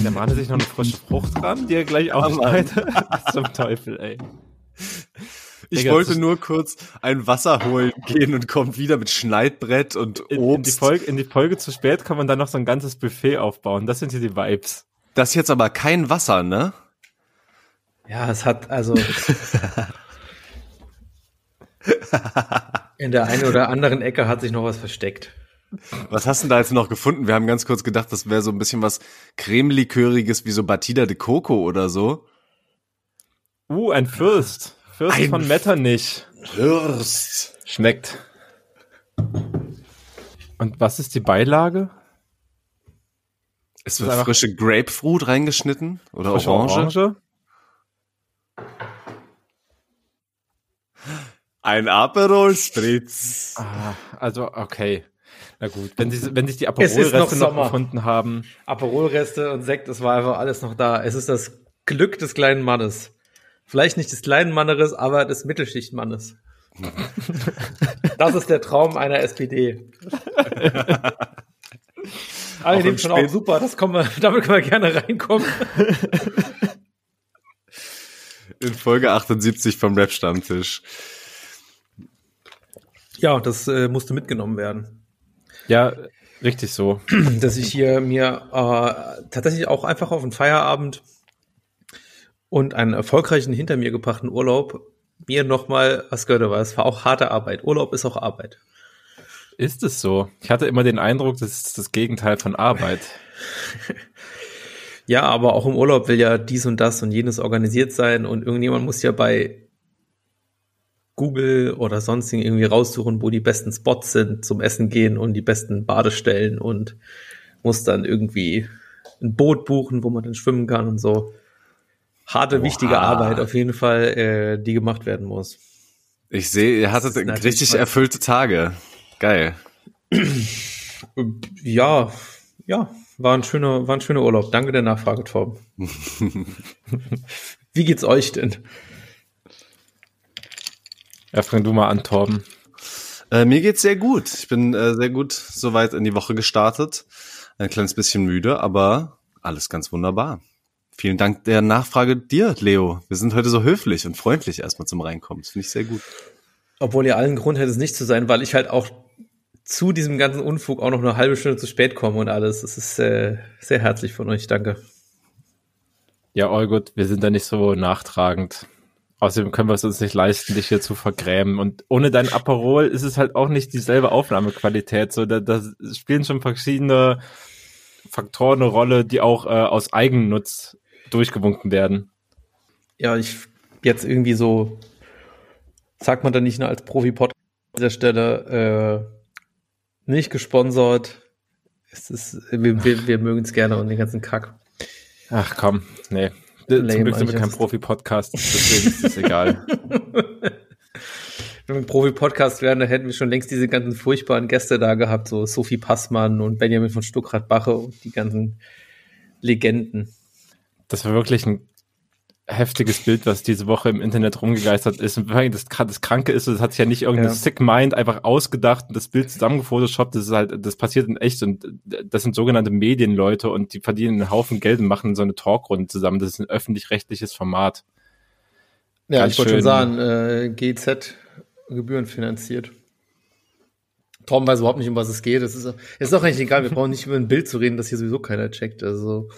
Der mahnt sich noch eine frische Frucht dran, die er gleich aufschneidet. Zum Teufel, ey. Ich Digga, wollte nur kurz ein Wasser holen gehen und kommt wieder mit Schneidbrett und In, in, die Obst. Folge, in die Folge zu spät kann man dann noch so ein ganzes Buffet aufbauen. Das sind hier die Vibes. das ist jetzt aber kein Wasser, ne? Ja, es hat also in der einen oder anderen Ecke hat sich noch was versteckt. Was hast du da jetzt noch gefunden? Wir haben ganz kurz gedacht, das wäre so ein bisschen was cremeliköriges wie so Batida de Coco oder so. Uh, ein Fürst. Fürst Ein von Metternich. Hürst. Schmeckt. Und was ist die Beilage? Es ist wird einfach- frische Grapefruit reingeschnitten oder Frische Orange. Ein Aperol Spritz. Ah, also, okay. Na gut, wenn, sie, wenn sich die noch Aperol-Reste noch, Sommer. gefunden haben. Aperolreste und Sekt, es war einfach alles noch da. Es ist das Glück des kleinen Mannes. Vielleicht nicht des kleinen Manneres, aber des Mittelschichtmannes. das ist der Traum einer SPD. Im nehmen schon auch super, das kommen wir, damit können wir gerne reinkommen. In Folge 78 vom Rap-Stammtisch. Ja, das äh, musste mitgenommen werden. Ja, richtig so. dass ich hier mir äh, tatsächlich auch einfach auf einen Feierabend und einen erfolgreichen hinter mir gebrachten Urlaub mir nochmal was gehört, aber es war auch harte Arbeit. Urlaub ist auch Arbeit. Ist es so? Ich hatte immer den Eindruck, das ist das Gegenteil von Arbeit. Ja, aber auch im Urlaub will ja dies und das und jenes organisiert sein und irgendjemand muss ja bei Google oder sonst irgendwie raussuchen, wo die besten Spots sind zum Essen gehen und die besten Badestellen und muss dann irgendwie ein Boot buchen, wo man dann schwimmen kann und so. Harte, wichtige Arbeit auf jeden Fall, äh, die gemacht werden muss. Ich sehe, ihr hattet richtig voll- erfüllte Tage. Geil. Ja, ja, war ein schöner, war ein schöner Urlaub. Danke der Nachfrage, Torben. Wie geht's euch denn? Ja, fang du mal an, Torben. Äh, mir geht's sehr gut. Ich bin äh, sehr gut soweit in die Woche gestartet. Ein kleines bisschen müde, aber alles ganz wunderbar. Vielen Dank der Nachfrage dir, Leo. Wir sind heute so höflich und freundlich erstmal zum Reinkommen. Das finde ich sehr gut. Obwohl ihr allen Grund hättet, es nicht zu sein, weil ich halt auch zu diesem ganzen Unfug auch noch eine halbe Stunde zu spät komme und alles. Das ist äh, sehr herzlich von euch, danke. Ja, all gut, wir sind da nicht so nachtragend. Außerdem können wir es uns nicht leisten, dich hier zu vergrämen. Und ohne dein Aperol ist es halt auch nicht dieselbe Aufnahmequalität. So, da, da spielen schon verschiedene Faktoren eine Rolle, die auch äh, aus Eigennutz durchgewunken werden. Ja, ich jetzt irgendwie so, sagt man dann nicht nur als Profi-Podcast an dieser Stelle, äh, nicht gesponsert. Es ist, wir, wir, wir mögen es gerne und den ganzen Kack. Ach komm, nee. Zum Lame Glück sind wir kein Profi-Podcast, deswegen ist es egal. Wenn wir ein Profi-Podcast wären, dann hätten wir schon längst diese ganzen furchtbaren Gäste da gehabt, so Sophie Passmann und Benjamin von Stuckrad-Bache und die ganzen Legenden. Das war wirklich ein heftiges Bild, was diese Woche im Internet rumgegeistert ist. Und das, das Kranke ist, das hat sich ja nicht irgendein Ja. Sick Mind einfach ausgedacht und das Bild zusammengefotoshoppt. Das ist halt, das passiert in echt und das sind sogenannte Medienleute und die verdienen einen Haufen Geld und machen so eine Talkrunde zusammen. Das ist ein öffentlich-rechtliches Format. Ja, Ganz ich wollte schon sagen, äh, GZ gebührenfinanziert. Tom weiß überhaupt nicht, um was es geht. Das ist, es ist auch eigentlich egal. Wir brauchen nicht über ein Bild zu reden, das hier sowieso keiner checkt. Also,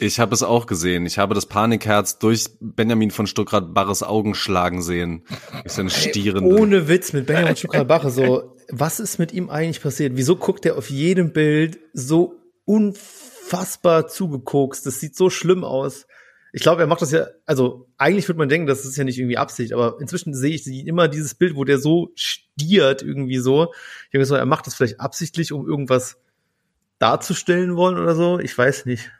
Ich habe es auch gesehen. Ich habe das Panikherz durch Benjamin von Stuckrad-Barres Augen schlagen sehen. Durch seine Stieren. ohne Witz mit Benjamin Stuckrad-Bache so, was ist mit ihm eigentlich passiert? Wieso guckt er auf jedem Bild so unfassbar zugekokst? Das sieht so schlimm aus. Ich glaube, er macht das ja, also eigentlich würde man denken, das ist ja nicht irgendwie Absicht, aber inzwischen sehe ich immer dieses Bild, wo der so stiert irgendwie so. Ich denke so, er macht das vielleicht absichtlich, um irgendwas darzustellen wollen oder so. Ich weiß nicht.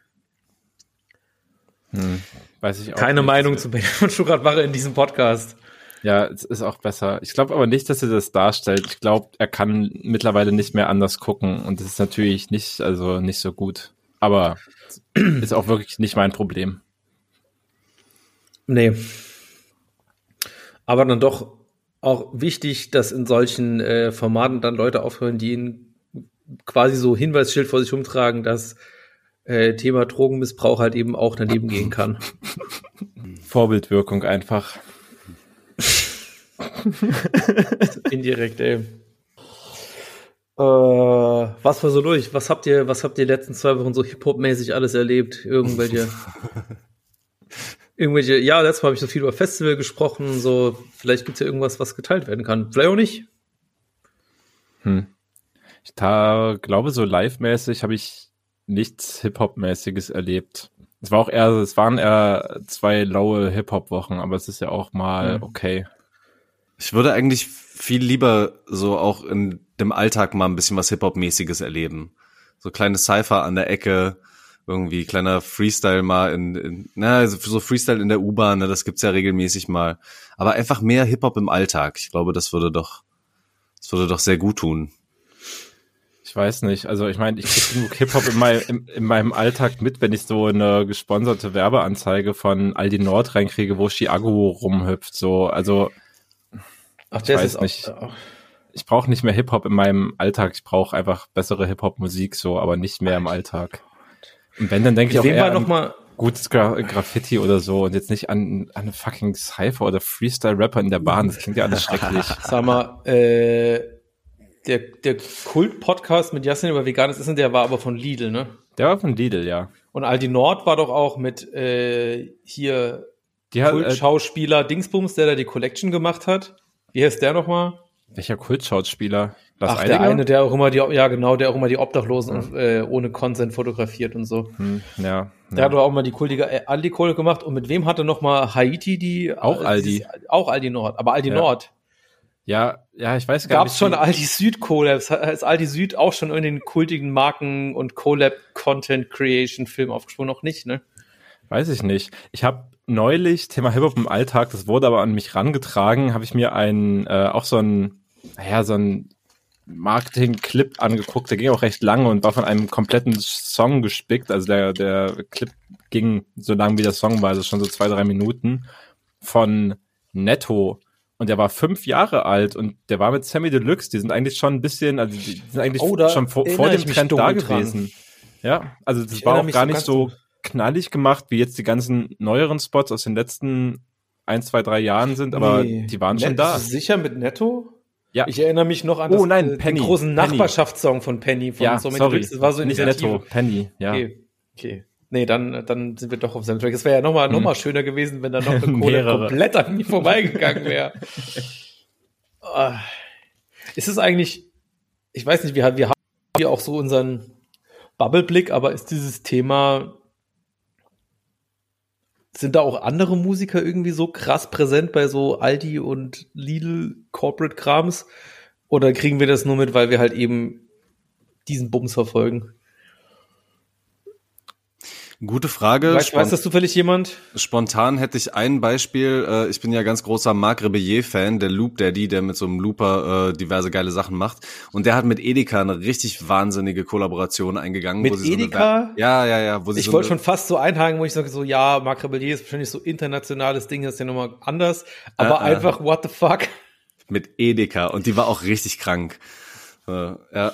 Weiß ich auch Keine nicht. Meinung zu Benjamin Stuttgart-Barre in diesem Podcast. Ja, es ist auch besser. Ich glaube aber nicht, dass er das darstellt. Ich glaube, er kann mittlerweile nicht mehr anders gucken und das ist natürlich nicht, also nicht so gut. Aber ist auch wirklich nicht mein Problem. Nee. Aber dann doch auch wichtig, dass in solchen äh, Formaten dann Leute aufhören, die ihn quasi so Hinweisschild vor sich rumtragen, dass äh, Thema Drogenmissbrauch halt eben auch daneben gehen kann. Vorbildwirkung einfach. Indirekt, ey. Äh, was war so durch? Was habt ihr, was habt ihr die letzten zwei Wochen so Hip-Hop-mäßig alles erlebt? Irgendwelche, irgendwelche, ja, letztes Mal habe ich so viel über Festival gesprochen, so, vielleicht gibt's ja irgendwas, was geteilt werden kann. Vielleicht auch nicht. Hm. Ich da glaube, so live-mäßig habe ich nichts Hip-Hop-mäßiges erlebt. Es war auch eher, es waren eher zwei laue Hip-Hop-Wochen, aber es ist ja auch mal Mhm. okay. Ich würde eigentlich viel lieber so auch in dem Alltag mal ein bisschen was Hip-Hop-mäßiges erleben. So kleine Cypher an der Ecke, irgendwie kleiner Freestyle mal in, in na, also so Freestyle in der U-Bahn, ne, das gibt's ja regelmäßig mal. Aber einfach mehr Hip-Hop im Alltag. Ich glaube, das würde doch, das würde doch sehr gut tun. Ich weiß nicht. Also ich meine, ich krieg genug Hip-Hop in, mein, in, in meinem Alltag mit, wenn ich so eine gesponserte Werbeanzeige von Aldi Nord reinkriege, wo Chiago rumhüpft. So, also Ach, Ich weiß nicht. ich brauche nicht mehr Hip-Hop in meinem Alltag. Ich brauche einfach bessere Hip-Hop-Musik, so, aber nicht mehr im Alltag. Und wenn, dann denke ich auch Wem eher noch an mal, gutes Gra Graffiti oder so und jetzt nicht an, an eine fucking Cypher oder Freestyle-Rapper in der Bahn. Das klingt ja alles schrecklich. sag mal, äh, der, der Kult-Podcast mit Jasmin über veganes Essen, der war aber von Lidl, ne? Der war von Lidl, ja. Und Aldi Nord war doch auch mit äh, hier Die hat, äh, Kult-Schauspieler Dingsbums, der da die Collection gemacht hat. Wie heißt der nochmal? welcher Kultschauspieler? Lars Ach, der Eidinger? eine, der auch immer die, ja genau, der auch immer die Obdachlosen äh, ohne Consent fotografiert und so. Hm, ja. Der ja. hat doch auch mal die kultige äh, Aldi-Kohle gemacht. Und mit wem hat er noch mal Haiti die? Auch äh, Aldi. dieses- Auch Aldi Nord. Aber Aldi Ja. Nord. Ja, ja, ich weiß gar Gab es nicht. schon wie- Aldi Süd-Kohle? Ist Aldi Süd auch schon in den kultigen Marken- und Collab-Content-Creation-Film aufgesprungen? Noch nicht, ne? Weiß ich nicht. Ich habe neulich Thema Hip-Hop im Alltag, das wurde aber an mich rangetragen, habe ich mir einen, äh, auch so ein, naja, so ein Marketing-Clip angeguckt, der ging auch recht lange und war von einem kompletten Song gespickt. Also der, der Clip ging so lang wie der Song war, also schon so zwei, drei Minuten von Netto. Und der war fünf Jahre alt und der war mit Sammy Deluxe. Die sind eigentlich schon ein bisschen, also die sind eigentlich Oh, schon vor, vor dem Trend da dunkel dran. gewesen. Ja, also das Ich war auch gar nicht so knallig gemacht, wie jetzt die ganzen neueren Spots aus den letzten ein, zwei, drei Jahren sind, aber Nee. die waren schon Net- da. Sicher mit Netto? Ja, Ich erinnere mich noch an Oh, das, nein, Penny, den großen. Nachbarschaftssong von Penny. Von ja, sorry, Deluxe. Das war so nicht. Netto, Penny, ja. Okay. okay. Nee, dann, dann sind wir doch auf seinem Track. Es wäre ja nochmal noch mal schöner gewesen, wenn da noch eine Kohle Hm. Komplett an mir vorbeigegangen wäre. Ah. ist es eigentlich, ich weiß nicht, wir, wir haben hier auch so unseren Bubbleblick, aber ist dieses Thema, sind da auch andere Musiker irgendwie so krass präsent bei so Aldi und Lidl Corporate Krams? Oder kriegen wir das nur mit, weil wir halt eben diesen Bums verfolgen? Gute Frage. Weißt, weiß das zufällig jemand? Spontan hätte ich ein Beispiel. Äh, ich bin ja ganz großer Marc Rebellier-Fan, der Loop Daddy, der mit so einem Looper äh, diverse geile Sachen macht. Und der hat mit Edeka eine richtig wahnsinnige Kollaboration eingegangen. Mit wo sie Edeka? So eine, ja, ja, ja. Wo sie Ich so wollte schon fast so einhaken, wo ich sage so, ja, Marc Rebellier ist wahrscheinlich so internationales Ding, das ist ja nochmal anders. Aber Äh, äh. einfach, what the fuck? mit Edeka und die war auch richtig krank. Äh, ja.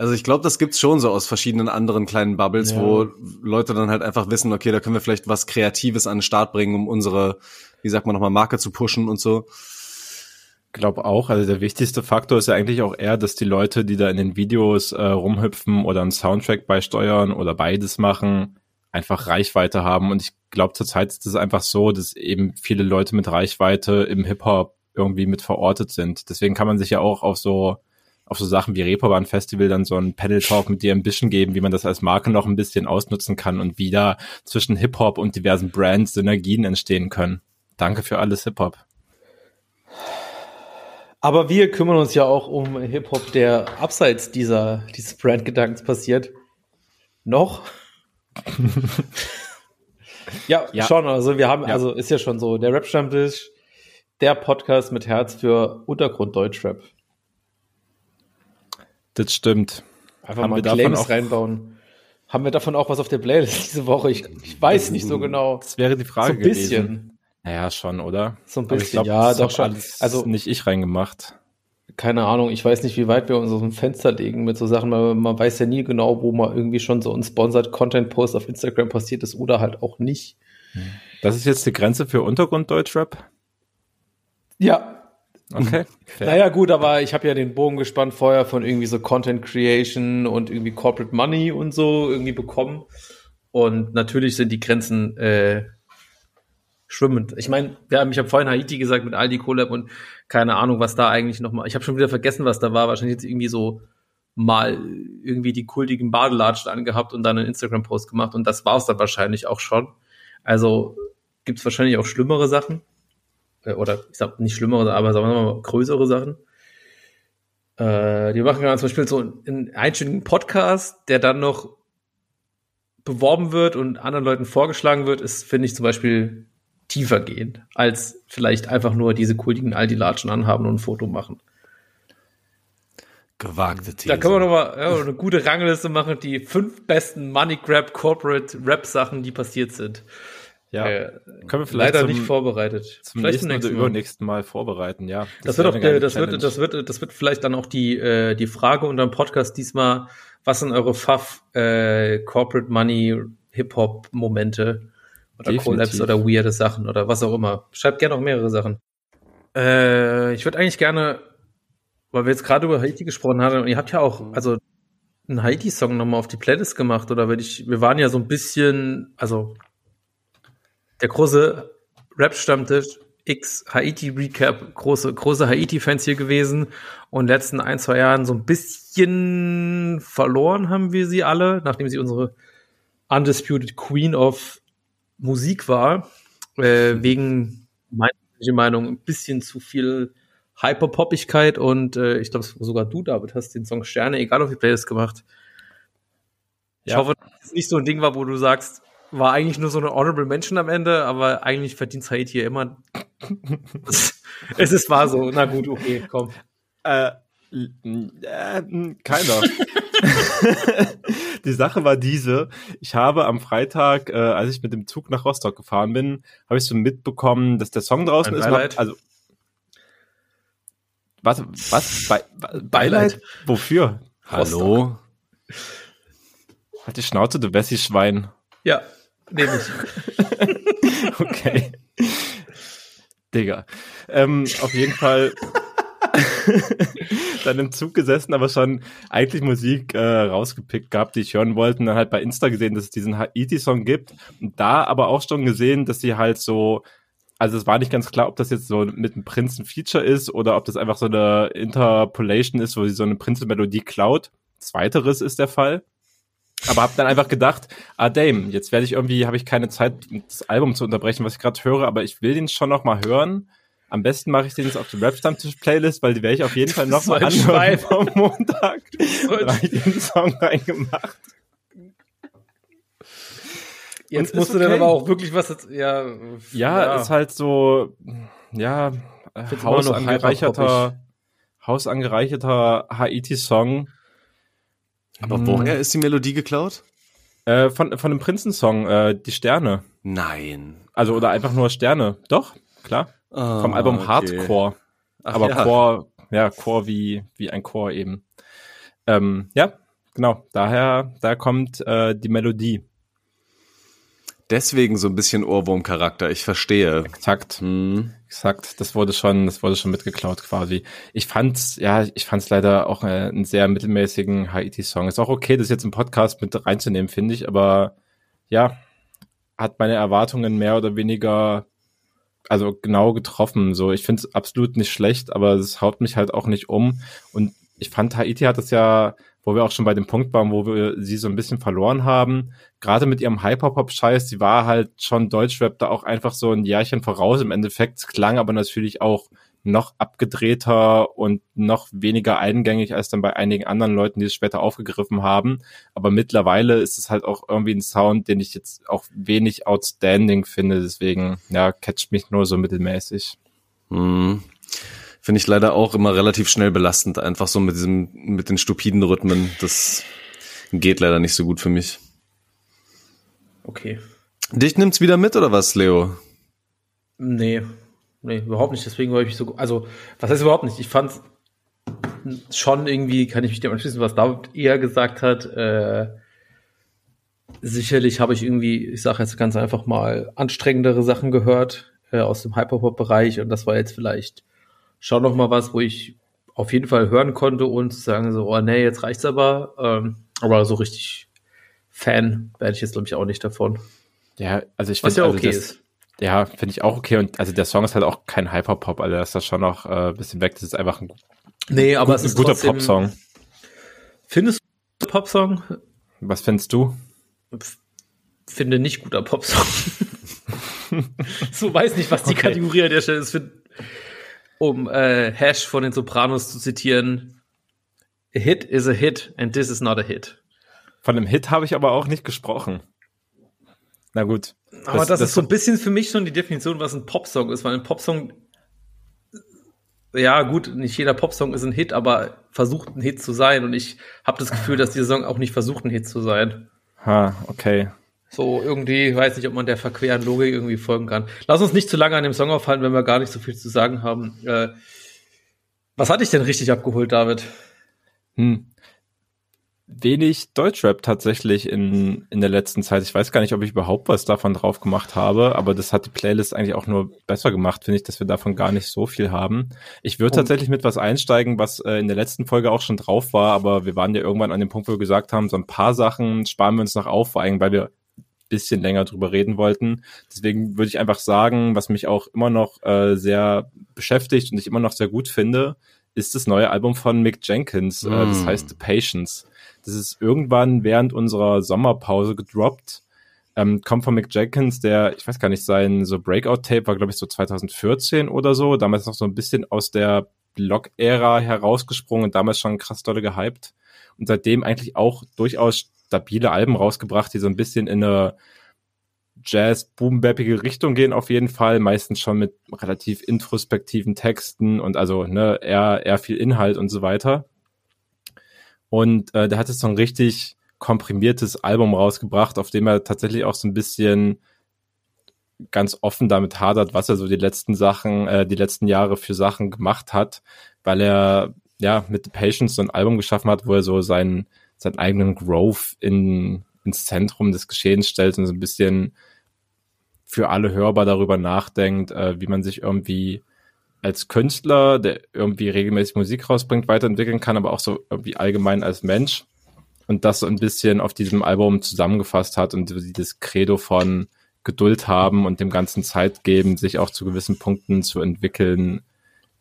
Also ich glaube, das gibt's schon so aus verschiedenen anderen kleinen Bubbles, Ja. wo Leute dann halt einfach wissen, okay, da können wir vielleicht was Kreatives an den Start bringen, um unsere, wie sagt man nochmal, Marke zu pushen und so. glaube auch. Also der wichtigste Faktor ist ja eigentlich auch eher, dass die Leute, die da in den Videos äh, rumhüpfen oder einen Soundtrack beisteuern oder beides machen, einfach Reichweite haben. Und ich glaube, zurzeit ist es einfach so, dass eben viele Leute mit Reichweite im Hip-Hop irgendwie mit verortet sind. Deswegen kann man sich ja auch auf so auf so Sachen wie Reeperbahn Festival dann so einen Panel Talk mit dir ein bisschen geben, wie man das als Marke noch ein bisschen ausnutzen kann und wie da zwischen Hip-Hop und diversen Brands Synergien entstehen können. Danke für alles Hip-Hop. Aber wir kümmern uns ja auch um Hip-Hop, der abseits dieser, dieses Brand-Gedankens passiert. Noch? Ja, Ja. schon. Also wir haben, Ja. also ist ja schon so, der Rap-Stammtisch, der Podcast mit Herz für Untergrund-Deutschrap. Das stimmt. Einfach Haben mal wir Claims reinbauen. Haben wir davon auch was auf der Playlist diese Woche? Ich, ich weiß nicht so genau. Das wäre die So Frage ein bisschen. gewesen. Naja, schon, oder? So ein bisschen, glaub, ja, doch schon. Also- nicht ich reingemacht. Keine Ahnung, ich weiß nicht, wie weit wir uns aus dem Fenster legen mit so Sachen, weil man weiß ja nie genau, wo mal irgendwie schon so ein Sponsored Content Post auf Instagram passiert ist oder halt auch nicht. Das ist jetzt die Grenze für Untergrund-Deutschrap? Ja, Okay. fair. Naja, gut, aber ich habe ja den Bogen gespannt vorher von irgendwie so Content Creation und irgendwie Corporate Money und so irgendwie bekommen. Und natürlich sind die Grenzen äh, schwimmend. Ich meine, wir haben, ich habe vorhin Haiti gesagt mit Aldi Collab und keine Ahnung, was da eigentlich noch mal. Ich habe schon wieder vergessen, was da war. Wahrscheinlich jetzt irgendwie so mal irgendwie die kultigen Badelatschen angehabt und dann einen Instagram-Post gemacht und das war's dann wahrscheinlich auch schon. Also gibt's wahrscheinlich auch schlimmere Sachen oder ich sag nicht schlimmere, aber sagen wir mal größere Sachen. Äh, die machen ja zum Beispiel so einen einstündigen Podcast, der dann noch beworben wird und anderen Leuten vorgeschlagen wird, ist, finde ich, zum Beispiel tiefer gehend, als vielleicht einfach nur diese kultigen Aldi-Latschen anhaben und ein Foto machen. Gewagte These. Da können wir noch mal ja, eine gute Rangliste machen, die fünf besten Money Grab Corporate Rap Sachen, die passiert sind. Ja. Äh, Können wir vielleicht leider zum, nicht vorbereitet. zum Vielleicht nächsten oder übernächsten Mal vorbereiten, ja. Das, wird wäre auch das wird, das wird, das wird vielleicht dann auch die, äh, die Frage unter dem Podcast diesmal, was sind eure Pfaff, äh, Corporate Money, Hip-Hop-Momente oder Definitiv. Collabs oder weirde Sachen oder was auch immer. Schreibt gerne auch mehrere Sachen. Äh, ich würde eigentlich gerne, weil wir jetzt gerade über Haiti gesprochen haben, und ihr habt ja auch, also einen Haiti-Song nochmal auf die Playlist gemacht, oder würde ich, wir waren ja so ein bisschen, also der große Rap-Stammtisch X Haiti Recap, große, große Haiti-Fans hier gewesen und in den letzten ein, zwei Jahren so ein bisschen verloren haben wir sie alle, nachdem sie unsere Undisputed Queen of Musik war, äh, wegen meiner Meinung ein bisschen zu viel Hyperpoppigkeit und äh, ich glaube sogar du, David, hast den Song Sterne, egal auf die Playlist gemacht. Ich Ja. hoffe, dass es nicht so ein Ding war, wo du sagst, war eigentlich nur so eine Honorable Mention am Ende, aber eigentlich verdient Haiti hier immer. es ist wahr so. Na gut, okay, komm. Äh, äh, keiner. die Sache war diese, ich habe am Freitag, äh, als ich mit dem Zug nach Rostock gefahren bin, habe ich so mitbekommen, dass der Song draußen Mein ist. Beileid. Also, was, was? Be Be Beileid. Wofür? Hallo? Halt die Schnauze, du Wessi-Schwein. Ja, nehme ich. Okay. Digga. Ähm, auf jeden Fall dann im Zug gesessen, aber schon eigentlich Musik äh, rausgepickt gehabt, die ich hören wollte. Und dann halt bei Insta gesehen, dass es diesen Haiti-Song gibt. Und da aber auch schon gesehen, dass sie halt so, also es war nicht ganz klar, ob das jetzt so mit einem Prinzen Feature ist oder ob das einfach so eine Interpolation ist, wo sie so eine Prinzen-Melodie klaut. Zweiteres ist der Fall. Aber habe dann einfach gedacht, ah Dame, jetzt werde ich irgendwie, habe ich keine Zeit, das Album zu unterbrechen, was ich gerade höre, aber ich will den schon noch mal hören. Am besten mache ich den jetzt auf die Rap-Stammtisch-Playlist, weil die werde ich auf jeden Fall noch mal anhören vom Montag. Da habe ich den Song reingemacht. Jetzt musst du dann okay. aber auch wirklich was jetzt, ja. Ja, ist halt so, ja, hausangereicherter, hausangereicherter Haiti-Song. Aber Hm. woher ist die Melodie geklaut? Äh, von, von dem Prinzen-Song, äh, Die Sterne. Nein. Also, oder einfach nur Sterne. Doch, klar. Vom Album Ah, okay. Hardcore. Ach aber ja. Chor, ja, Chor wie, wie ein Chor eben. Ähm, ja, genau. Daher, da kommt äh, die Melodie. Deswegen so ein bisschen Ohrwurm-Charakter, ich verstehe. Exakt. Hm. Exakt. Das wurde schon, das wurde schon mitgeklaut quasi. Ich fand's, ja, ich fand's leider auch äh, einen sehr mittelmäßigen Haiti-Song. Ist auch okay, das jetzt im Podcast mit reinzunehmen, finde ich, aber ja, hat meine Erwartungen mehr oder weniger also genau getroffen. So, ich finde es absolut nicht schlecht, aber es haut mich halt auch nicht um. Und ich fand, Haiti hat es ja, wo wir auch schon bei dem Punkt waren, wo wir sie so ein bisschen verloren haben, gerade mit ihrem Hyperpop-Scheiß, sie war halt schon Deutschrap da auch einfach so ein Jährchen voraus im Endeffekt. Klang aber natürlich auch noch abgedrehter und noch weniger eingängig als dann bei einigen anderen Leuten, die es später aufgegriffen haben. Aber mittlerweile ist es halt auch irgendwie ein Sound, den ich jetzt auch wenig outstanding finde. Deswegen, ja, catcht mich nur so mittelmäßig. Mhm. Finde ich leider auch immer relativ schnell belastend, einfach so mit diesem, mit den stupiden Rhythmen. Das geht leider nicht so gut für mich. Okay. Dich nimmt's wieder mit oder was, Leo? Nee, nee, überhaupt nicht. Deswegen war ich so, also, was heißt überhaupt nicht? Ich fand schon irgendwie, kann ich mich dem anschließen, was David eher gesagt hat. Äh, sicherlich habe ich irgendwie, ich sage jetzt ganz einfach mal, anstrengendere Sachen gehört äh, aus dem Hyperpop-Bereich und das war jetzt vielleicht schon noch mal was, wo ich auf jeden Fall hören konnte und sagen so, oh nee, jetzt reicht's aber. Ähm, aber so richtig Fan werde ich jetzt glaube ich auch nicht davon. Ja, also ich finde, ja also okay das, ist. ja, finde ich auch okay. Und also der Song ist halt auch kein Hyperpop, also das ist das schon noch äh, ein bisschen weg. Das ist einfach ein, Nee, aber gut, es ein ist guter trotzdem- Popsong. Findest du Popsong? Was findest du? Finde nicht guter Popsong. so weiß nicht, was die Okay. Kategorie an der Stelle ist. Für, um äh, Hash von den Sopranos zu zitieren. A hit is a hit and this is not a hit. Von einem Hit habe ich aber auch nicht gesprochen. Na gut. Aber das, ist so ein bisschen für mich schon die Definition, was ein Popsong ist, weil ein Popsong, ja gut, nicht jeder Popsong ist ein Hit, aber versucht ein Hit zu sein. Und ich habe das Gefühl, dass dieser Song auch nicht versucht, ein Hit zu sein. Ha, okay. So irgendwie, weiß nicht, ob man der verqueren Logik irgendwie folgen kann. Lass uns nicht zu lange an dem Song aufhalten, wenn wir gar nicht so viel zu sagen haben. Äh, was hat dich denn richtig abgeholt, David? Hm. Wenig Deutschrap tatsächlich in, in der letzten Zeit. Ich weiß gar nicht, ob ich überhaupt was davon drauf gemacht habe, aber das hat die Playlist eigentlich auch nur besser gemacht, finde ich, dass wir davon gar nicht so viel haben. Ich würde Und- tatsächlich mit was einsteigen, was äh, in der letzten Folge auch schon drauf war, aber wir waren ja irgendwann an dem Punkt, wo wir gesagt haben, so ein paar Sachen sparen wir uns noch auf, vor allem, weil wir bisschen länger drüber reden wollten. Deswegen würde ich einfach sagen, was mich auch immer noch äh, sehr beschäftigt und ich immer noch sehr gut finde, ist das neue Album von Mick Jenkins. Äh, das Mm. heißt The Patience. Das ist irgendwann während unserer Sommerpause gedroppt. Ähm, kommt von Mick Jenkins, der, ich weiß gar nicht, sein so Breakout-Tape war, glaube ich, so 2014 oder so. Damals noch so ein bisschen aus der Blog-Ära herausgesprungen und damals schon krass dolle gehypt. Und seitdem eigentlich auch durchaus stabile Alben rausgebracht, die so ein bisschen in eine jazz boom Richtung gehen auf jeden Fall, meistens schon mit relativ introspektiven Texten und also ne, eher, eher viel Inhalt und so weiter. Und äh, der hat jetzt so ein richtig komprimiertes Album rausgebracht, auf dem er tatsächlich auch so ein bisschen ganz offen damit hadert, was er so die letzten Sachen, äh, die letzten Jahre für Sachen gemacht hat, weil er ja mit The Patience so ein Album geschaffen hat, wo er so seinen, seinen eigenen Growth in, ins Zentrum des Geschehens stellt und so ein bisschen für alle hörbar darüber nachdenkt, äh, wie man sich irgendwie als Künstler, der irgendwie regelmäßig Musik rausbringt, weiterentwickeln kann, aber auch so irgendwie allgemein als Mensch. Und das so ein bisschen auf diesem Album zusammengefasst hat und dieses Credo von Geduld haben und dem ganzen Zeit geben, sich auch zu gewissen Punkten zu entwickeln,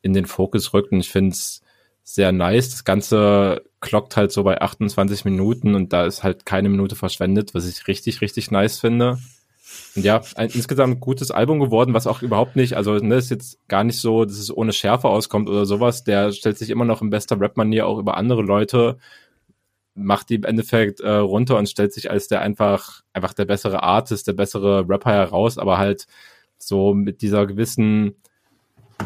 in den Fokus rückt. Und ich finde es sehr nice. Das Ganze klockt halt so bei 28 Minuten und da ist halt keine Minute verschwendet, was ich richtig, richtig nice finde. Und ja, ein insgesamt gutes Album geworden, was auch überhaupt nicht, also ne, ist jetzt gar nicht so, dass es ohne Schärfe auskommt oder sowas. Der stellt sich immer noch in bester Rap-Manier auch über andere Leute, macht die im Endeffekt äh, runter und stellt sich als der einfach, einfach der bessere Artist, der bessere Rapper heraus, aber halt so mit dieser gewissen,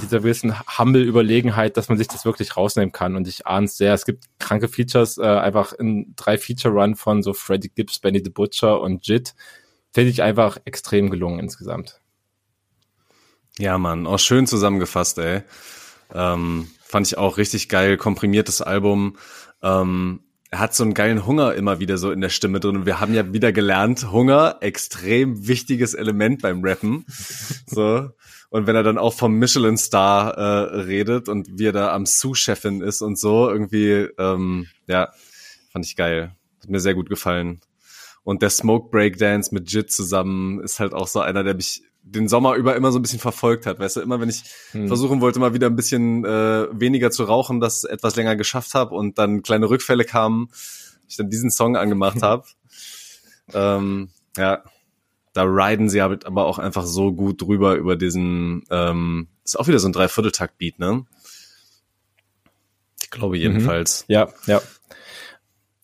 dieser gewissen Humble-Überlegenheit, dass man sich das wirklich rausnehmen kann. Und ich ahne es sehr. Es gibt kranke Features, äh, einfach in drei Feature-Run von so Freddie Gibbs, Benny the Butcher und Jit. Finde ich einfach extrem gelungen insgesamt. Ja, Mann, auch schön zusammengefasst, ey. Ähm, fand ich auch richtig geil, komprimiertes Album. Ähm, er hat so einen geilen Hunger immer wieder so in der Stimme drin. Und wir haben ja wieder gelernt, Hunger, extrem wichtiges Element beim Rappen. So. Und wenn er dann auch vom Michelin-Star äh, redet und wie er da am Sous-Chefin ist und so, irgendwie, ähm, ja, fand ich geil. Hat mir sehr gut gefallen. Und der Smoke Breakdance mit Jit zusammen ist halt auch so einer, der mich den Sommer über immer so ein bisschen verfolgt hat. Weißt du, immer wenn ich Hm. versuchen wollte, mal wieder ein bisschen äh, weniger zu rauchen, das etwas länger geschafft habe und dann kleine Rückfälle kamen, ich dann diesen Song angemacht habe. ähm, ja, da riden sie aber aber auch einfach so gut drüber über diesen, ähm, ist auch wieder so ein Dreivierteltakt-Beat, ne? Ich glaube jedenfalls. Ja, ja.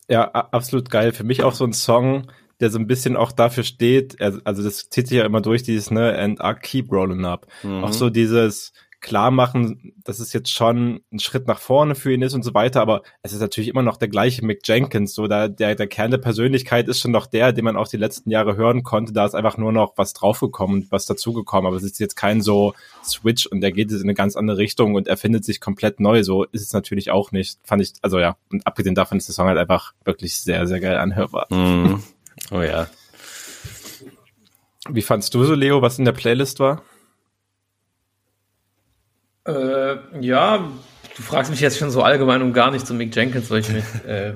Ja, a- absolut geil. Für mich auch so ein Song, der so ein bisschen auch dafür steht, also also das zieht sich ja immer durch, dieses, ne, and I keep rolling up. Mhm. Auch so dieses Klarmachen, dass es jetzt schon ein Schritt nach vorne für ihn ist und so weiter, aber es ist natürlich immer noch der gleiche Mick Jenkins, so da, der, der Kern der Persönlichkeit ist schon noch der, den man auch die letzten Jahre hören konnte, da ist einfach nur noch was draufgekommen und was dazugekommen, aber es ist jetzt kein so Switch und der geht jetzt in eine ganz andere Richtung und erfindet sich komplett neu, so ist es natürlich auch nicht, fand ich, also ja, und abgesehen davon ist der Song halt einfach wirklich sehr, sehr geil anhörbar. Mhm. Oh ja. Wie fandst du so, Leo, was in der Playlist war? Äh, ja, du fragst mich jetzt schon so allgemein um gar nicht zu Mick Jenkins, weil ich mich, äh,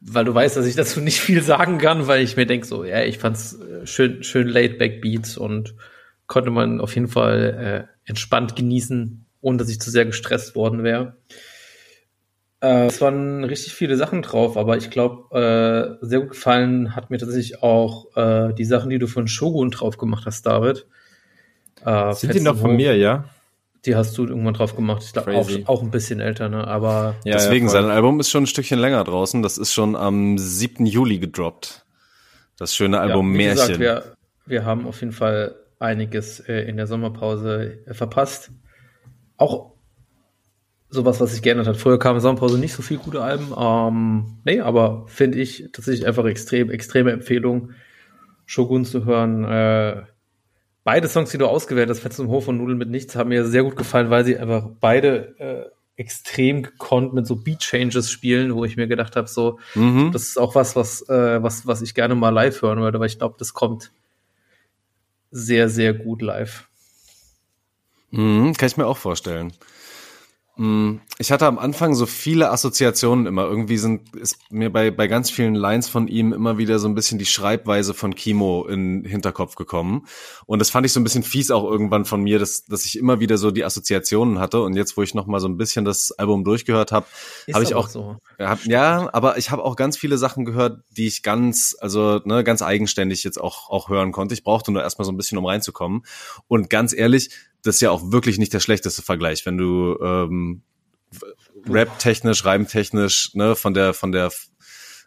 weil du weißt, dass ich dazu nicht viel sagen kann, weil ich mir denke so, ja, ich fand's äh, schön, schön laid-back Beats und konnte man auf jeden Fall äh, entspannt genießen, ohne dass ich zu sehr gestresst worden wäre. Äh, es waren richtig viele Sachen drauf, aber ich glaube, äh, sehr gut gefallen hat mir tatsächlich auch äh, die Sachen, die du von Shogun drauf gemacht hast, David. Äh, Sind die noch von mir, ja? Die hast du irgendwann drauf gemacht. Ich glaube auch, auch ein bisschen älter, ne? Aber ja Deswegen, ja, sein Album ist schon ein Stückchen länger draußen. Das ist schon am 7. Juli gedroppt. Das schöne Album ja, wie Märchen. gesagt, wir, wir haben auf jeden Fall einiges äh, in der Sommerpause äh, verpasst. Auch sowas, was sich geändert hat. Vorher kam in der Sommerpause nicht so viel gute Alben. Ähm, nee, aber finde ich tatsächlich einfach extrem, extreme Empfehlung, Shogun zu hören. Äh, beide Songs, die du ausgewählt hast, Fetz im Hof und Nudeln mit Nichts, haben mir sehr gut gefallen, weil sie einfach beide äh, extrem gekonnt mit so Beat Changes spielen, wo ich mir gedacht habe, so, mhm. das ist auch was, was, äh, was, was ich gerne mal live hören würde, weil ich glaube, das kommt sehr, sehr gut live. Mhm, kann ich mir auch vorstellen. Mhm, Ich hatte am Anfang so viele Assoziationen immer. Irgendwie sind ist mir bei, bei ganz vielen Lines von ihm immer wieder so ein bisschen die Schreibweise von Kimo in den Hinterkopf gekommen. Und das fand ich so ein bisschen fies auch irgendwann von mir, dass, dass ich immer wieder so die Assoziationen hatte. Und jetzt, wo ich noch mal so ein bisschen das Album durchgehört habe, habe ich auch so. ja, hab- ja, aber ich habe auch ganz viele Sachen gehört, die ich ganz, also ne, ganz eigenständig jetzt auch auch hören konnte. Ich brauchte nur erstmal so ein bisschen, um reinzukommen. Und ganz ehrlich, das ist ja auch wirklich nicht der schlechteste Vergleich, wenn du ähm, Rap-technisch, Reimtechnisch, ne, von der, von der,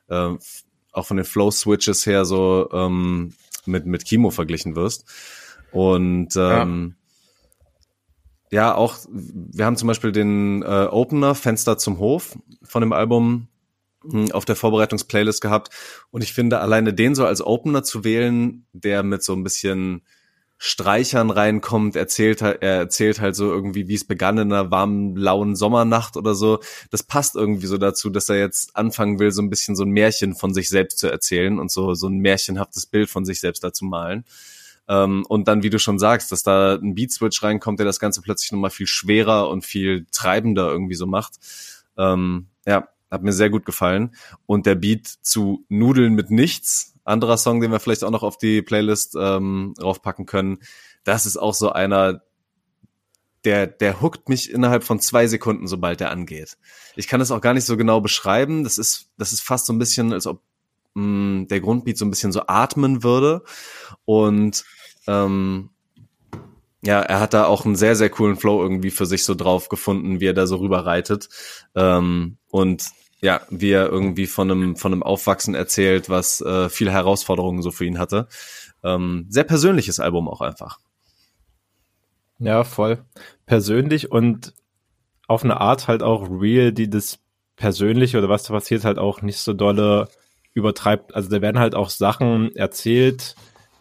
äh, auch von den Flow-Switches her so ähm, mit mit Kimo verglichen wirst. Und ähm, ja, auch, wir haben zum Beispiel den äh, Opener Fenster zum Hof von dem Album mh, auf der Vorbereitungsplaylist gehabt. Und ich finde, alleine den so als Opener zu wählen, der mit so ein bisschen Streichern reinkommt, erzählt er erzählt halt so irgendwie, wie es begann in einer warmen, lauen Sommernacht oder so. Das passt irgendwie so dazu, dass er jetzt anfangen will, so ein bisschen so ein Märchen von sich selbst zu erzählen und so, so ein märchenhaftes Bild von sich selbst da zu malen. Ähm, und dann, wie du schon sagst, dass da ein Beat-Switch reinkommt, der das Ganze plötzlich nochmal viel schwerer und viel treibender irgendwie so macht. Ähm, ja, hat mir sehr gut gefallen. Und der Beat zu Nudeln mit nichts, anderer Song, den wir vielleicht auch noch auf die Playlist ähm, draufpacken können, das ist auch so einer, der, der hookt mich innerhalb von zwei Sekunden, sobald der angeht. Ich kann das auch gar nicht so genau beschreiben. Das ist, das ist fast so ein bisschen, als ob mh, der Grundbeat so ein bisschen so atmen würde. Und ähm, ja, er hat da auch einen sehr, sehr coolen Flow irgendwie für sich so drauf gefunden, wie er da so rüber reitet. Ähm, und ja, wie er irgendwie von einem, von einem Aufwachsen erzählt, was äh, viele Herausforderungen so für ihn hatte. Ähm, sehr persönliches Album auch einfach. Ja, voll. Persönlich und auf eine Art halt auch real, die das Persönliche oder was da passiert halt auch nicht so dolle übertreibt. Also da werden halt auch Sachen erzählt,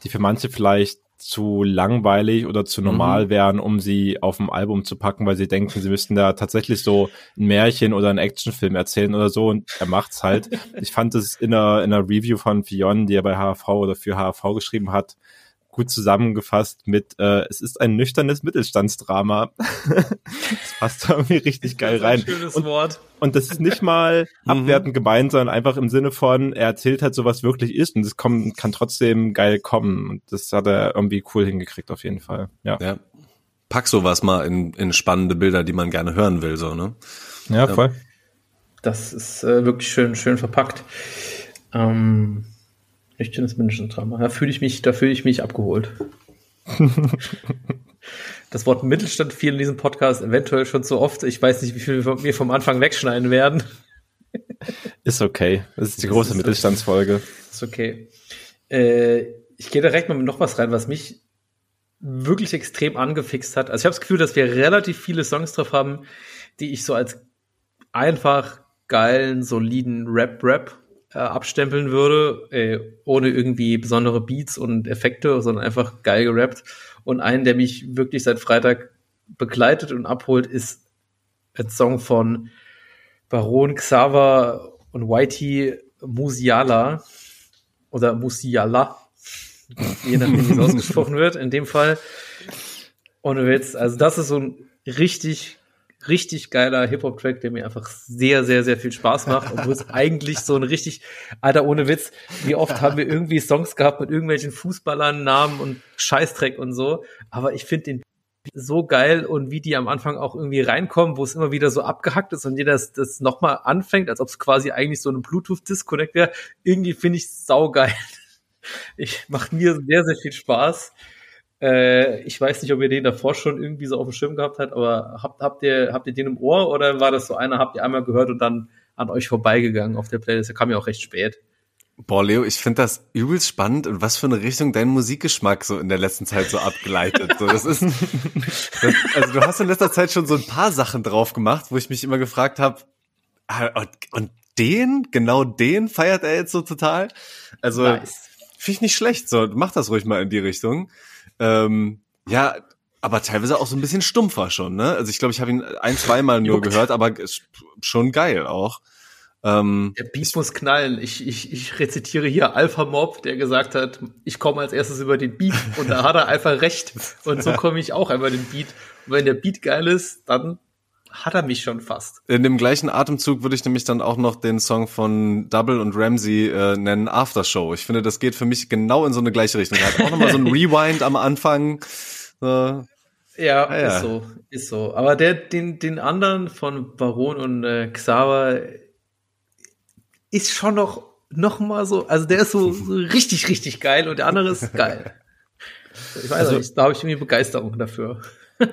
die für manche vielleicht zu langweilig oder zu normal wären, um sie auf dem Album zu packen, weil sie denken, sie müssten da tatsächlich so ein Märchen oder einen Actionfilm erzählen oder so und er macht's halt. Ich fand es in einer, in einer Review von Fionn, die er bei HV oder für HV geschrieben hat, gut zusammengefasst mit, äh, es ist ein nüchternes Mittelstandsdrama. das passt da irgendwie richtig geil rein. schönes Und, Wort. und das ist nicht mal abwertend gemeint, sondern einfach im Sinne von, er erzählt halt so, was wirklich ist und es kommt, kann trotzdem geil kommen. Und das hat er irgendwie cool hingekriegt, auf jeden Fall. Ja, Ja. Pack sowas mal in, in spannende Bilder, die man gerne hören will, so, ne? ja voll. Das ist äh, wirklich schön, schön verpackt. Ähm, nüchternes Menschendrama. Da fühle ich mich, da fühle ich mich abgeholt. Das Wort Mittelstand fiel in diesem Podcast eventuell schon zu oft. Ich weiß nicht, wie viel wir vom Anfang wegschneiden werden. Ist okay. Das ist die große ist Mittelstandsfolge. Ist okay. Äh, ich gehe direkt mal mit noch was rein, was mich wirklich extrem angefixt hat. Also ich habe das Gefühl, dass wir relativ viele Songs drauf haben, die ich so als einfach geilen, soliden Rap-Rap äh, abstempeln würde, äh, ohne irgendwie besondere Beats und Effekte, sondern einfach geil gerappt. Und einen, der mich wirklich seit Freitag begleitet und abholt, ist ein Song von Baron Xaver und Whitey Musiala oder Musiala, je nachdem, wie es ausgesprochen wird, in dem Fall. Ohne Witz. Also das ist so ein richtig, richtig geiler Hip-Hop-Track, der mir einfach sehr, sehr, sehr viel Spaß macht, obwohl es eigentlich so ein richtig, Alter, ohne Witz, wie oft haben wir irgendwie Songs gehabt mit irgendwelchen Fußballern, Namen und Scheißdreck und so, aber ich finde den so geil und wie die am Anfang auch irgendwie reinkommen, wo es immer wieder so abgehackt ist und jeder das, das nochmal anfängt, als ob es quasi eigentlich so ein Bluetooth-Disconnect wäre. Irgendwie finde ich saugeil. Ich macht mir sehr, sehr viel Spaß. Äh, ich weiß nicht, ob ihr den davor schon irgendwie so auf dem Schirm gehabt habt, aber habt, habt ihr, habt ihr den im Ohr oder war das so einer, habt ihr einmal gehört und dann an euch vorbeigegangen auf der Playlist? Der kam ja auch recht spät. Boah, Leo, ich finde das übelst spannend und was für eine Richtung dein Musikgeschmack so in der letzten Zeit so abgeleitet. So, das ist, das, also du hast in letzter Zeit schon so ein paar Sachen drauf gemacht, wo ich mich immer gefragt habe, ah, und, und den, genau den feiert er jetzt so total. Also nice. finde ich nicht schlecht. So, mach das ruhig mal in die Richtung. Ähm, ja, aber teilweise auch so ein bisschen stumpfer schon, ne? Also ich glaube, ich habe ihn ein, zweimal nur gehört, aber schon geil auch. Ähm, der Beat muss knallen. Ich, ich, ich rezitiere hier Alpha Mob, der gesagt hat, ich komme als erstes über den Beat und da hat er einfach recht. Und so komme ich auch über den Beat. Und wenn der Beat geil ist, dann hat er mich schon fast. In dem gleichen Atemzug würde ich nämlich dann auch noch den Song von Double und Ramsey äh, nennen, Aftershow. Ich finde, das geht für mich genau in so eine gleiche Richtung. Er hat auch nochmal so ein Rewind am Anfang. Äh, ja, ja, ist so, ist so. Aber der, den, den anderen von Baron und äh, Xaver ist schon noch, noch mal so, also der ist so, so richtig, richtig geil und der andere ist geil. Ich weiß also, nicht, da habe ich irgendwie Begeisterung dafür.